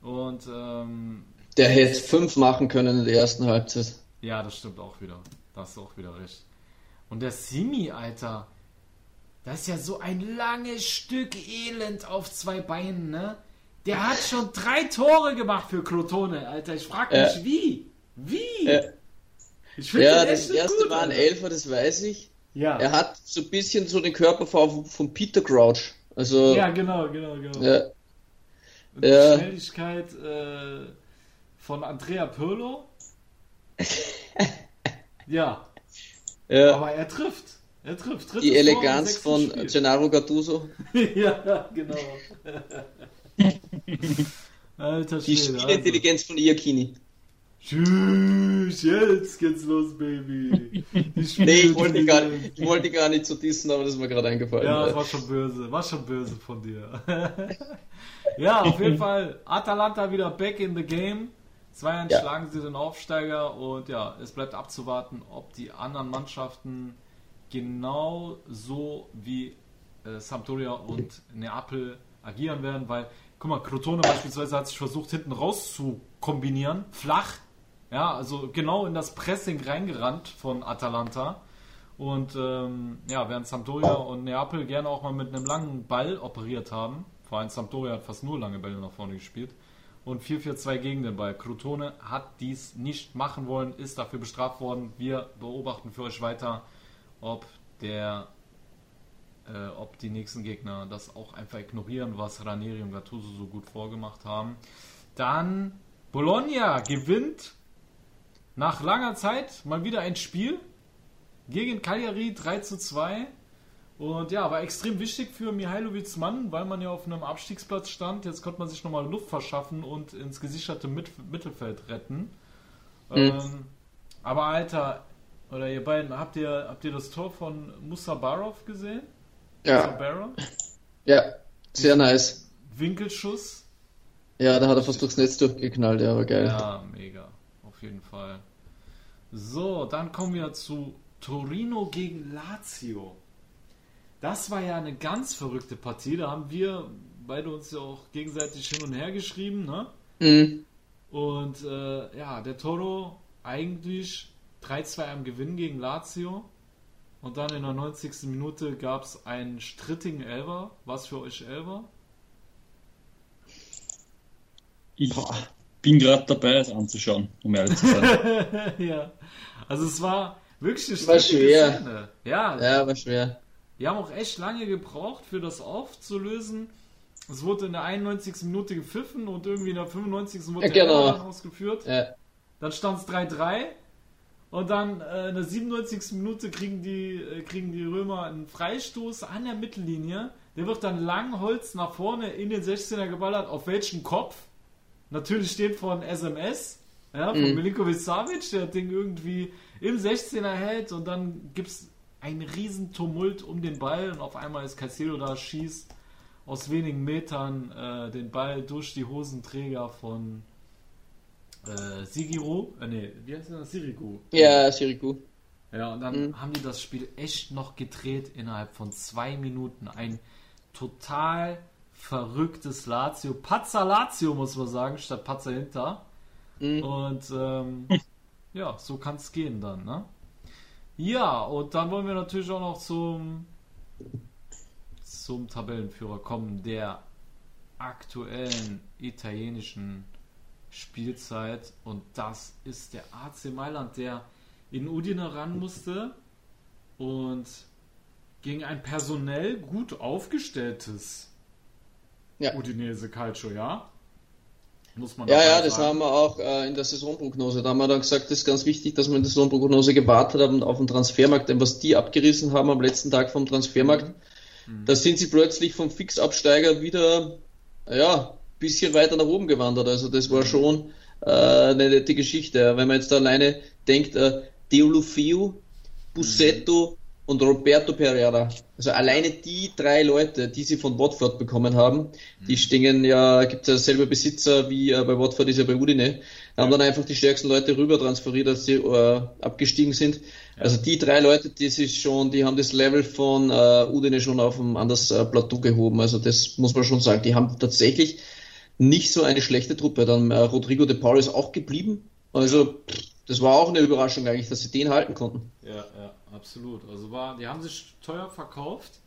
Und ähm, Der hätte fünf machen können in der ersten Halbzeit. Ja, das stimmt auch wieder. Da hast du auch wieder recht. Und der Simi, Alter, das ist ja so ein langes Stück Elend auf zwei Beinen, ne? Der hat schon drei Tore gemacht für Crotone, Alter. Ich frag mich, Ja. wie? Wie? Ja. Ich finde Ja, das erste gut, war ein. Elfer, das weiß ich. Ja. Er hat so ein bisschen so den Körperform von Peter Crouch. Also, Ja, genau, genau, genau. ja, Und die Ja. Schnelligkeit äh, von Andrea Pirlo. [laughs] ja, ja. aber er trifft. Er trifft. Drittes die Eleganz von Spiel. Gennaro Gattuso. [laughs] ja, genau. [laughs] Alter Die. Spielintelligenz von Iacchini. Tschüss, jetzt geht's los, Baby. Die Nee, ich wollte, gar, ich wollte gar nicht zu dissen, aber das ist mir gerade eingefallen. Ja, das war schon böse. War schon böse von dir. ja, auf jeden Fall. Atalanta wieder back in the game. 2-1 Ja. schlagen sie den Aufsteiger und ja, es bleibt abzuwarten, ob die anderen Mannschaften genau so wie äh, Sampdoria und Neapel agieren werden, weil, guck mal, Crotone beispielsweise hat sich versucht, hinten raus zu kombinieren, flach, ja, also genau in das Pressing reingerannt von Atalanta. Und ähm, ja, während Sampdoria und Neapel gerne auch mal mit einem langen Ball operiert haben, vor allem Sampdoria hat fast nur lange Bälle nach vorne gespielt, und 4-4-2 gegen den Ball. Crotone hat dies nicht machen wollen, ist dafür bestraft worden. Wir beobachten für euch weiter, ob der äh, ob die nächsten Gegner das auch einfach ignorieren, was Ranieri und Gattuso so gut vorgemacht haben. Dann Bologna gewinnt nach langer Zeit mal wieder ein Spiel gegen Cagliari 3 zu 2. Und ja, war extrem wichtig für Mihailovics Mann, weil man ja auf einem Abstiegsplatz stand. Jetzt konnte man sich nochmal Luft verschaffen und ins gesicherte Mit Mittelfeld retten. Mhm. Ähm, aber Alter, oder ihr beiden, habt ihr, habt ihr das Tor von Musa Barov gesehen? Ja. Ja, sehr nice. Winkelschuss. Ja, da hat er fast durchs Netz durchgeknallt, ja, aber geil. Ja, mega. Auf jeden Fall. So, dann kommen wir zu Torino gegen Lazio. Das war ja eine ganz verrückte Partie. Da haben wir beide uns ja auch gegenseitig hin und her geschrieben, ne? Mhm. Und äh, ja, der Toro eigentlich 3-2 am Gewinn gegen Lazio. Und dann in der 90. Minute gab es einen strittigen Elber. Was für euch Elber? Ich bin gerade dabei, es anzuschauen, um ehrlich zu sein. [laughs] ja, also es war wirklich eine war schwer. Szene. Ja, ja, war schwer. Die haben auch echt lange gebraucht, für das aufzulösen. Es wurde in der 91. Minute gepfiffen und irgendwie in der 95. wurde ja, genau. der ausgeführt. Ja. Dann stand es 3-3 und dann äh, in der 97. Minute kriegen die, äh, kriegen die Römer einen Freistoß an der Mittellinie. Der wird dann lang Holz nach vorne in den 16er geballert. Auf welchen Kopf? Natürlich steht von SMS, ja, von mhm. Milinkovic Savic, der das Ding irgendwie im 16er hält und dann gibt es einen riesen Tumult um den Ball und auf einmal ist Caicedo da, schießt aus wenigen Metern äh, den Ball durch die Hosenträger von äh, Sigiro, äh, nee, wie heißt das? Sirigu. Ja, Sirigu. Ja, und dann mhm. haben die das Spiel echt noch gedreht innerhalb von zwei Minuten. Ein total verrücktes Lazio. Pazza Lazio, muss man sagen, statt Pazza Hinter. Mhm. Und ähm, [laughs] ja, so kann es gehen dann, ne? Ja, und dann wollen wir natürlich auch noch zum, zum Tabellenführer kommen, der aktuellen italienischen Spielzeit. Und das ist der AC Mailand, der in Udine ran musste und gegen ein personell gut aufgestelltes ja. Udinese Calcio, ja? Muss man ja, ja, das haben wir auch äh, in der Saisonprognose. Da haben wir dann gesagt, das ist ganz wichtig, dass wir in der Saisonprognose gewartet haben auf den Transfermarkt, denn was die abgerissen haben am letzten Tag vom Transfermarkt, mhm. da sind sie plötzlich vom Fixabsteiger wieder, ja, bisschen weiter nach oben gewandert. Also das war schon äh, eine nette Geschichte. Wenn man jetzt da alleine denkt, äh, Deulofeu, Bussetto, und Roberto Pereira. Also alleine die drei Leute, die sie von Watford bekommen haben, die mhm. stehen ja, gibt es ja selber Besitzer wie äh, bei Watford ist ja bei Udine, haben dann einfach die stärksten Leute rüber transferiert, als sie äh, abgestiegen sind. Ja. Also die drei Leute, die sich schon, die haben das Level von äh, Udine schon auf ein anderes äh, Plateau gehoben. Also das muss man schon sagen. Die haben tatsächlich nicht so eine schlechte Truppe. Dann äh, Rodrigo de Paul ist auch geblieben. Also das war auch eine Überraschung eigentlich, dass sie den halten konnten. Ja, ja absolut. Also war, die haben sich teuer verkauft,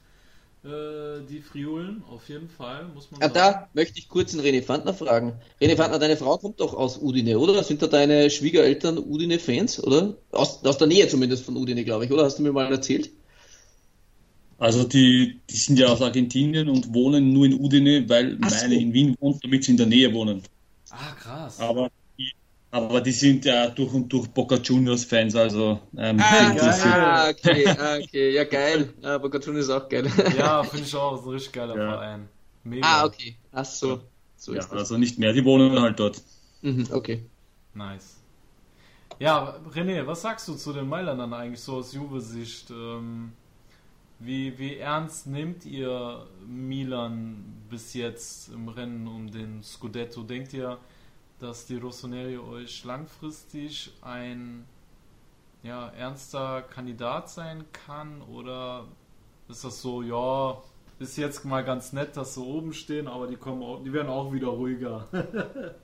äh, die Friolen, auf jeden Fall, muss man ja, sagen. Da möchte ich kurz den René Fandner fragen. René Fandner, deine Frau kommt doch aus Udine, oder? Sind da deine Schwiegereltern Udine-Fans, oder? Aus, aus der Nähe zumindest von Udine, glaube ich, oder? Hast du mir mal erzählt? Also die, die sind ja aus Argentinien und wohnen nur in Udine, weil Ach meine so. in Wien wohnt, damit sie in der Nähe wohnen. Ah, krass. Aber aber die sind ja durch und durch Boca Juniors Fans, also. Ähm, ah, ah, okay, ah, okay, ja geil. Ja, Boca Juniors ist auch geil. ja, finde ich auch, ist ein richtig geiler ja. Verein. Mega. Ah, okay. Ach so. so ja, also nicht mehr, die wohnen halt dort. Mhm, okay. Nice. Ja, René, was sagst du zu den Mailändern eigentlich so aus Juve-Sicht? Ähm, wie, wie ernst nehmt ihr Milan bis jetzt im Rennen um den Scudetto? Denkt ihr, dass die Rossoneri euch langfristig ein ja, ernster Kandidat sein kann? Oder ist das so, ja, ist jetzt mal ganz nett, dass sie oben stehen, aber die kommen auch, die werden auch wieder ruhiger. [laughs]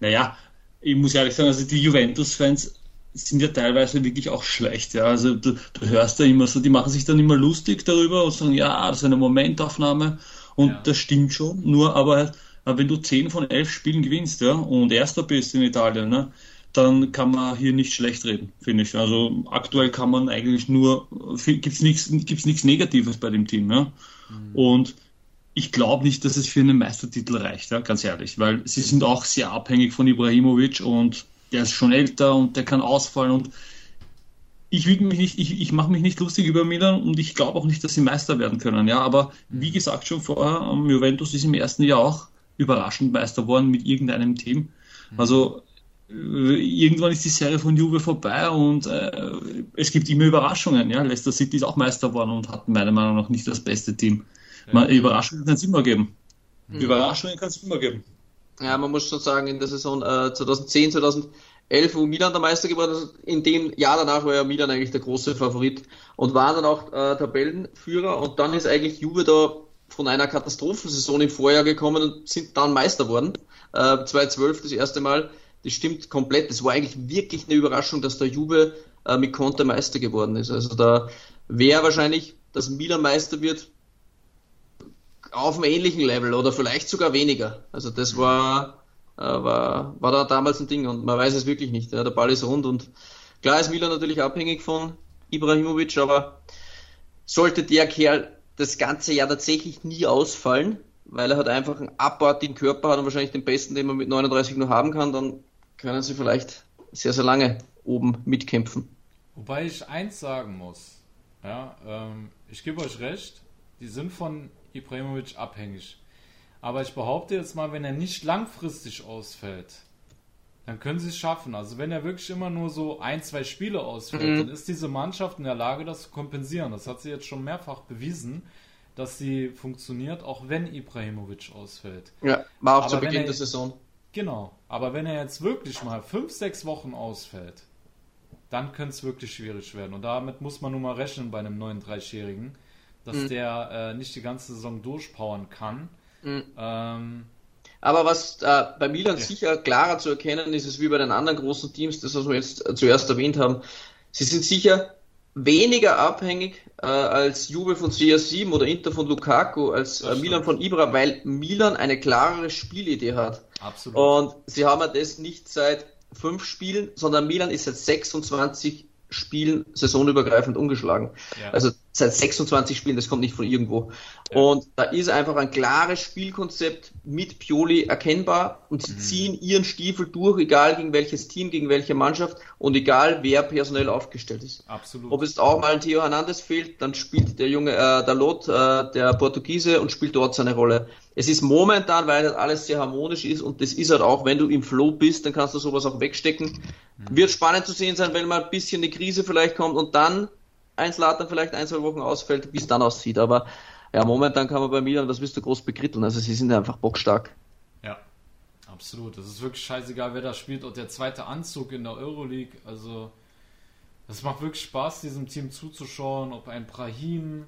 naja, ich muss ehrlich sagen, also die Juventus-Fans sind ja teilweise wirklich auch schlecht. Ja. Also du, du hörst ja immer so, die machen sich dann immer lustig darüber und sagen, ja, das ist eine Momentaufnahme und ja. das stimmt schon. Nur aber halt, wenn du 10 von 11 Spielen gewinnst ja, und Erster bist in Italien, ne, dann kann man hier nicht schlecht reden, finde ich. Also aktuell kann man eigentlich nur, gibt es nichts gibt's nichts Negatives bei dem Team. Ja? Mhm. Und ich glaube nicht, dass es für einen Meistertitel reicht, ja, ganz ehrlich, weil sie sind auch sehr abhängig von Ibrahimovic und der ist schon älter und der kann ausfallen und ich mich nicht, ich, ich mache mich nicht lustig über Milan und ich glaube auch nicht, dass sie Meister werden können. Ja, aber wie gesagt schon vorher, Juventus ist im ersten Jahr auch überraschend Meister geworden mit irgendeinem Team. Also äh, irgendwann ist die Serie von Juve vorbei und äh, es gibt immer Überraschungen. Ja, Leicester City ist auch Meister geworden und hat meiner Meinung nach nicht das beste Team. Man, Überraschungen kann es immer geben. Mhm. Überraschungen kann es immer geben. Ja, man muss schon sagen, in der Saison äh, 2010, 2011, wo Milan der Meister geworden ist, in dem Jahr danach war ja Milan eigentlich der große Favorit und waren dann auch äh, Tabellenführer und dann ist eigentlich Juve da von einer Katastrophensaison im Vorjahr gekommen und sind dann Meister worden. Äh, 2012 das erste Mal. Das stimmt komplett. Das war eigentlich wirklich eine Überraschung, dass der Juve äh, mit Conte Meister geworden ist. Also da wäre wahrscheinlich, dass Milan Meister wird, auf einem ähnlichen Level oder vielleicht sogar weniger. Also das war, äh, war, war da damals ein Ding und man weiß es wirklich nicht. Ja. Der Ball ist rund und klar ist Milan natürlich abhängig von Ibrahimovic, aber sollte der Kerl das ganze Jahr tatsächlich nie ausfallen, weil er hat einfach einen abartigen Körper hat und wahrscheinlich den besten, den man mit 39 nur haben kann, dann können sie vielleicht sehr, sehr lange oben mitkämpfen. Wobei ich eins sagen muss, ja, ähm, ich gebe euch recht, die sind von Ibrahimovic abhängig. Aber ich behaupte jetzt mal, wenn er nicht langfristig ausfällt, dann können sie es schaffen. Also wenn er wirklich immer nur so ein, zwei Spiele ausfällt, mhm. dann ist diese Mannschaft in der Lage, das zu kompensieren. Das hat sie jetzt schon mehrfach bewiesen, dass sie funktioniert, auch wenn Ibrahimovic ausfällt. Ja, war auch Aber zu Beginn er, der Saison. Genau. Aber wenn er jetzt wirklich mal fünf, sechs Wochen ausfällt, dann könnte es wirklich schwierig werden. Und damit muss man nun mal rechnen bei einem 39-Jährigen dass mhm. der äh, nicht die ganze Saison durchpowern kann. Mhm. Ähm, aber was äh, bei Milan ja. sicher klarer zu erkennen ist, ist wie bei den anderen großen Teams, das was wir jetzt zuerst erwähnt haben, sie sind sicher weniger abhängig äh, als Juve von CR7 oder Inter von Lukaku, als äh, Milan von Ibra, weil Milan eine klarere Spielidee hat. Absolut. Und sie haben ja das nicht seit fünf Spielen, sondern Milan ist seit 26 Spielen saisonübergreifend umgeschlagen. Ja. Also seit 26 Spielen, das kommt nicht von irgendwo. Ja. Und da ist einfach ein klares Spielkonzept mit Pioli erkennbar und sie mhm. ziehen ihren Stiefel durch, egal gegen welches Team, gegen welche Mannschaft und egal wer personell aufgestellt ist. Absolut. Ob es auch mal ein Theo Hernandez fehlt, dann spielt der junge äh, Dalot, äh, der Portugiese und spielt dort seine Rolle. Es ist momentan, weil das alles sehr harmonisch ist und das ist halt auch, wenn du im Flow bist, dann kannst du sowas auch wegstecken. Mhm. Wird spannend zu sehen sein, wenn mal ein bisschen eine Krise vielleicht kommt und dann ein Slatan vielleicht ein, zwei Wochen ausfällt, wie es dann aussieht. Aber ja, momentan kann man bei Milan, was willst du groß bekritteln? Also sie sind einfach bockstark. Ja, absolut. Das ist wirklich scheißegal, wer da spielt. Und der zweite Anzug in der Euroleague, also das macht wirklich Spaß, diesem Team zuzuschauen, ob ein Brahim,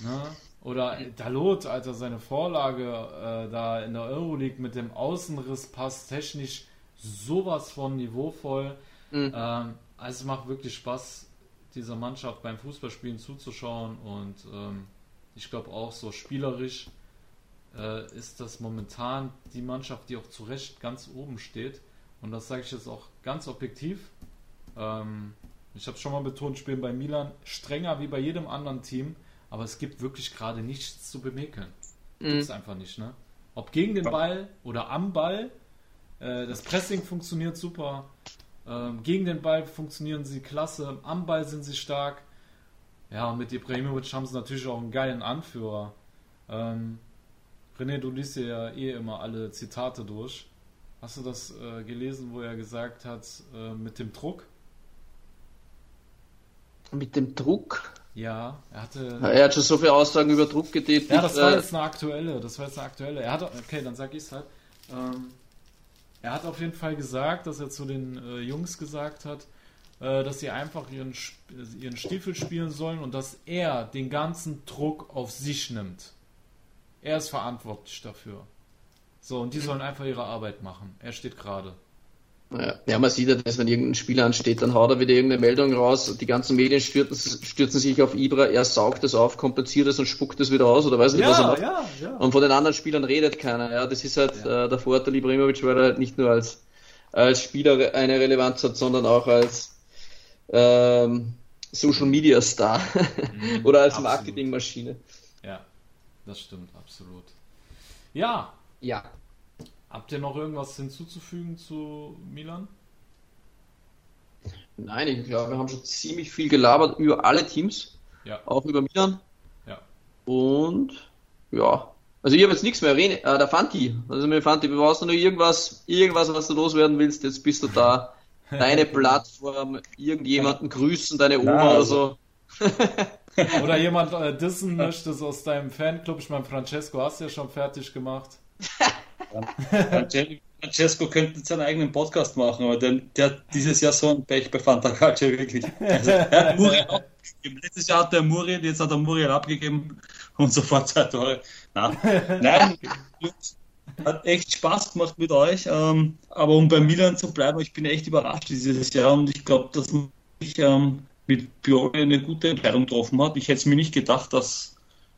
ne? Oder Dalot, Alter, seine Vorlage äh, da in der Euroleague mit dem Außenriss passt technisch sowas von niveauvoll. Mhm. Ähm, also es macht wirklich Spaß, dieser Mannschaft beim Fußballspielen zuzuschauen und ähm, ich glaube auch so spielerisch äh, ist das momentan die Mannschaft, die auch zu Recht ganz oben steht und das sage ich jetzt auch ganz objektiv. Ähm, ich habe es schon mal betont, spielen bei Milan strenger wie bei jedem anderen Team, aber es gibt wirklich gerade nichts zu bemäkeln. Mhm. Gibt es einfach nicht, ne? Ob gegen den Ball oder am Ball, äh, das Pressing funktioniert super. Ähm, gegen den Ball funktionieren sie klasse, am Ball sind sie stark. Ja, und mit Ibrahimovic haben sie natürlich auch einen geilen Anführer. Ähm, René, du liest ja eh immer alle Zitate durch. Hast du das äh, gelesen, wo er gesagt hat, äh, mit dem Druck? Mit dem Druck? Ja, er hatte. er hat schon so viele Aussagen über Druck getätigt. Ja, das war äh, jetzt eine aktuelle. Das war jetzt eine aktuelle. Er hat, okay, dann sag ich es halt. Ähm, er hat auf jeden Fall gesagt, dass er zu den äh, Jungs gesagt hat, äh, dass sie einfach ihren, ihren Stiefel spielen sollen und dass er den ganzen Druck auf sich nimmt. Er ist verantwortlich dafür. So, und die sollen einfach ihre Arbeit machen. Er steht gerade. Ja, man sieht ja, dass wenn irgendein Spiel ansteht, dann haut er wieder irgendeine Meldung raus, die ganzen Medien stürzen, stürzen sich auf Ibra, er saugt es auf, kompensiert es und spuckt es wieder aus oder weiß nicht, ja, was er macht. Ja, ja. Und von den anderen Spielern redet keiner. Ja, das ist halt ja. äh, der Vorteil Ibrahimovic, weil er halt nicht nur als als Spieler eine Relevanz hat, sondern auch als ähm, Social Media Star [laughs] mhm, oder als Marketingmaschine. Ja, das stimmt, absolut. Ja. Ja. Habt ihr noch irgendwas hinzuzufügen zu Milan? Nein, ich glaube, wir haben schon ziemlich viel gelabert über alle Teams. Ja. Auch über Milan. Ja. Und ja. Also ich habe jetzt nichts mehr. Rene, äh, der Fanti. Also mit Fanti, brauchst du noch irgendwas, irgendwas, was du loswerden willst? Jetzt bist du da. Deine [laughs] Plattform, irgendjemanden grüßen, deine Oma also. oder so. [laughs] oder jemand äh, dissen [laughs] möchtest aus deinem Fanclub. Ich meine, Francesco hast du ja schon fertig gemacht. [laughs] Francesco könnte seinen eigenen Podcast machen, aber der, der hat dieses Jahr so ein Pech bei Fanta Calcio wirklich. Also, er hat Muriel [laughs] abgegeben. Letztes Jahr hat der Muriel, jetzt hat er Muriel abgegeben und sofort zwei Tore. Nein, Nein hat echt Spaß gemacht mit euch. Ähm, aber um bei Milan zu bleiben, ich bin echt überrascht dieses Jahr und ich glaube, dass ich ähm, mit Pioli eine gute Entscheidung getroffen hat. Ich hätte es mir nicht gedacht, dass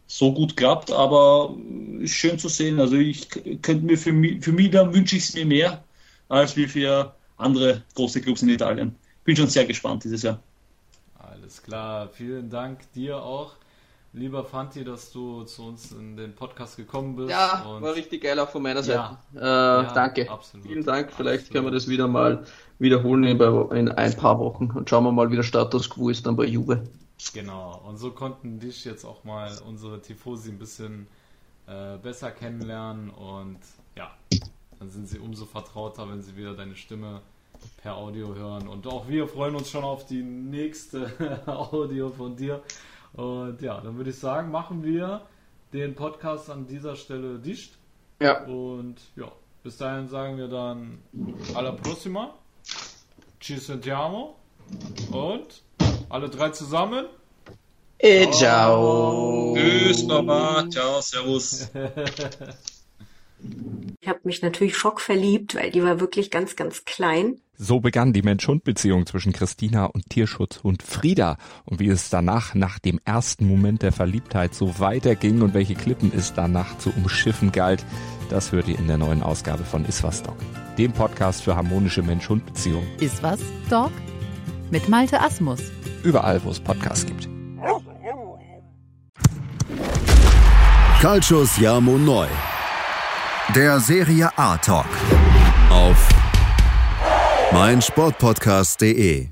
so gut klappt, aber ist schön zu sehen. Also ich könnte mir für, für Milan wünsche ich es mir mehr als wie für andere große Clubs in Italien. Bin schon sehr gespannt dieses Jahr. Alles klar, vielen Dank dir auch, lieber Fanti, dass du zu uns in den Podcast gekommen bist. Ja, war richtig geil auch von meiner Seite. Ja, äh, ja, danke. Absolut. Vielen Dank. Vielleicht absolut. können wir das wieder mal wiederholen in, in ein paar Wochen und schauen wir mal, wie der Status quo ist dann bei Juve. Genau, und so konnten dich jetzt auch mal unsere Tifosi ein bisschen äh, besser kennenlernen und ja, dann sind sie umso vertrauter, wenn sie wieder deine Stimme per Audio hören. Und auch wir freuen uns schon auf die nächste [laughs] Audio von dir. Und ja, dann würde ich sagen, machen wir den Podcast an dieser Stelle dicht. Ja. Und ja, bis dahin sagen wir dann alla prossima. Ci sentiamo. Und alle drei zusammen. E ciao. Tschüss, Mama. Ciao, servus. [laughs] Ich habe mich natürlich schockverliebt, weil die war wirklich ganz, ganz klein. So begann die Mensch-Hund-Beziehung zwischen Christina und Tierschutzhund Frieda. Und wie es danach, nach dem ersten Moment der Verliebtheit, so weiterging und welche Klippen es danach zu umschiffen galt, das hört ihr in der neuen Ausgabe von Iswas Dog, dem Podcast für harmonische Mensch-Hund-Beziehungen. Iswas Dog mit Malte Asmus. Überall, wo es Podcasts gibt. Calcius Jamo Neu. Der Serie A Talk. Auf meinsportpodcast.de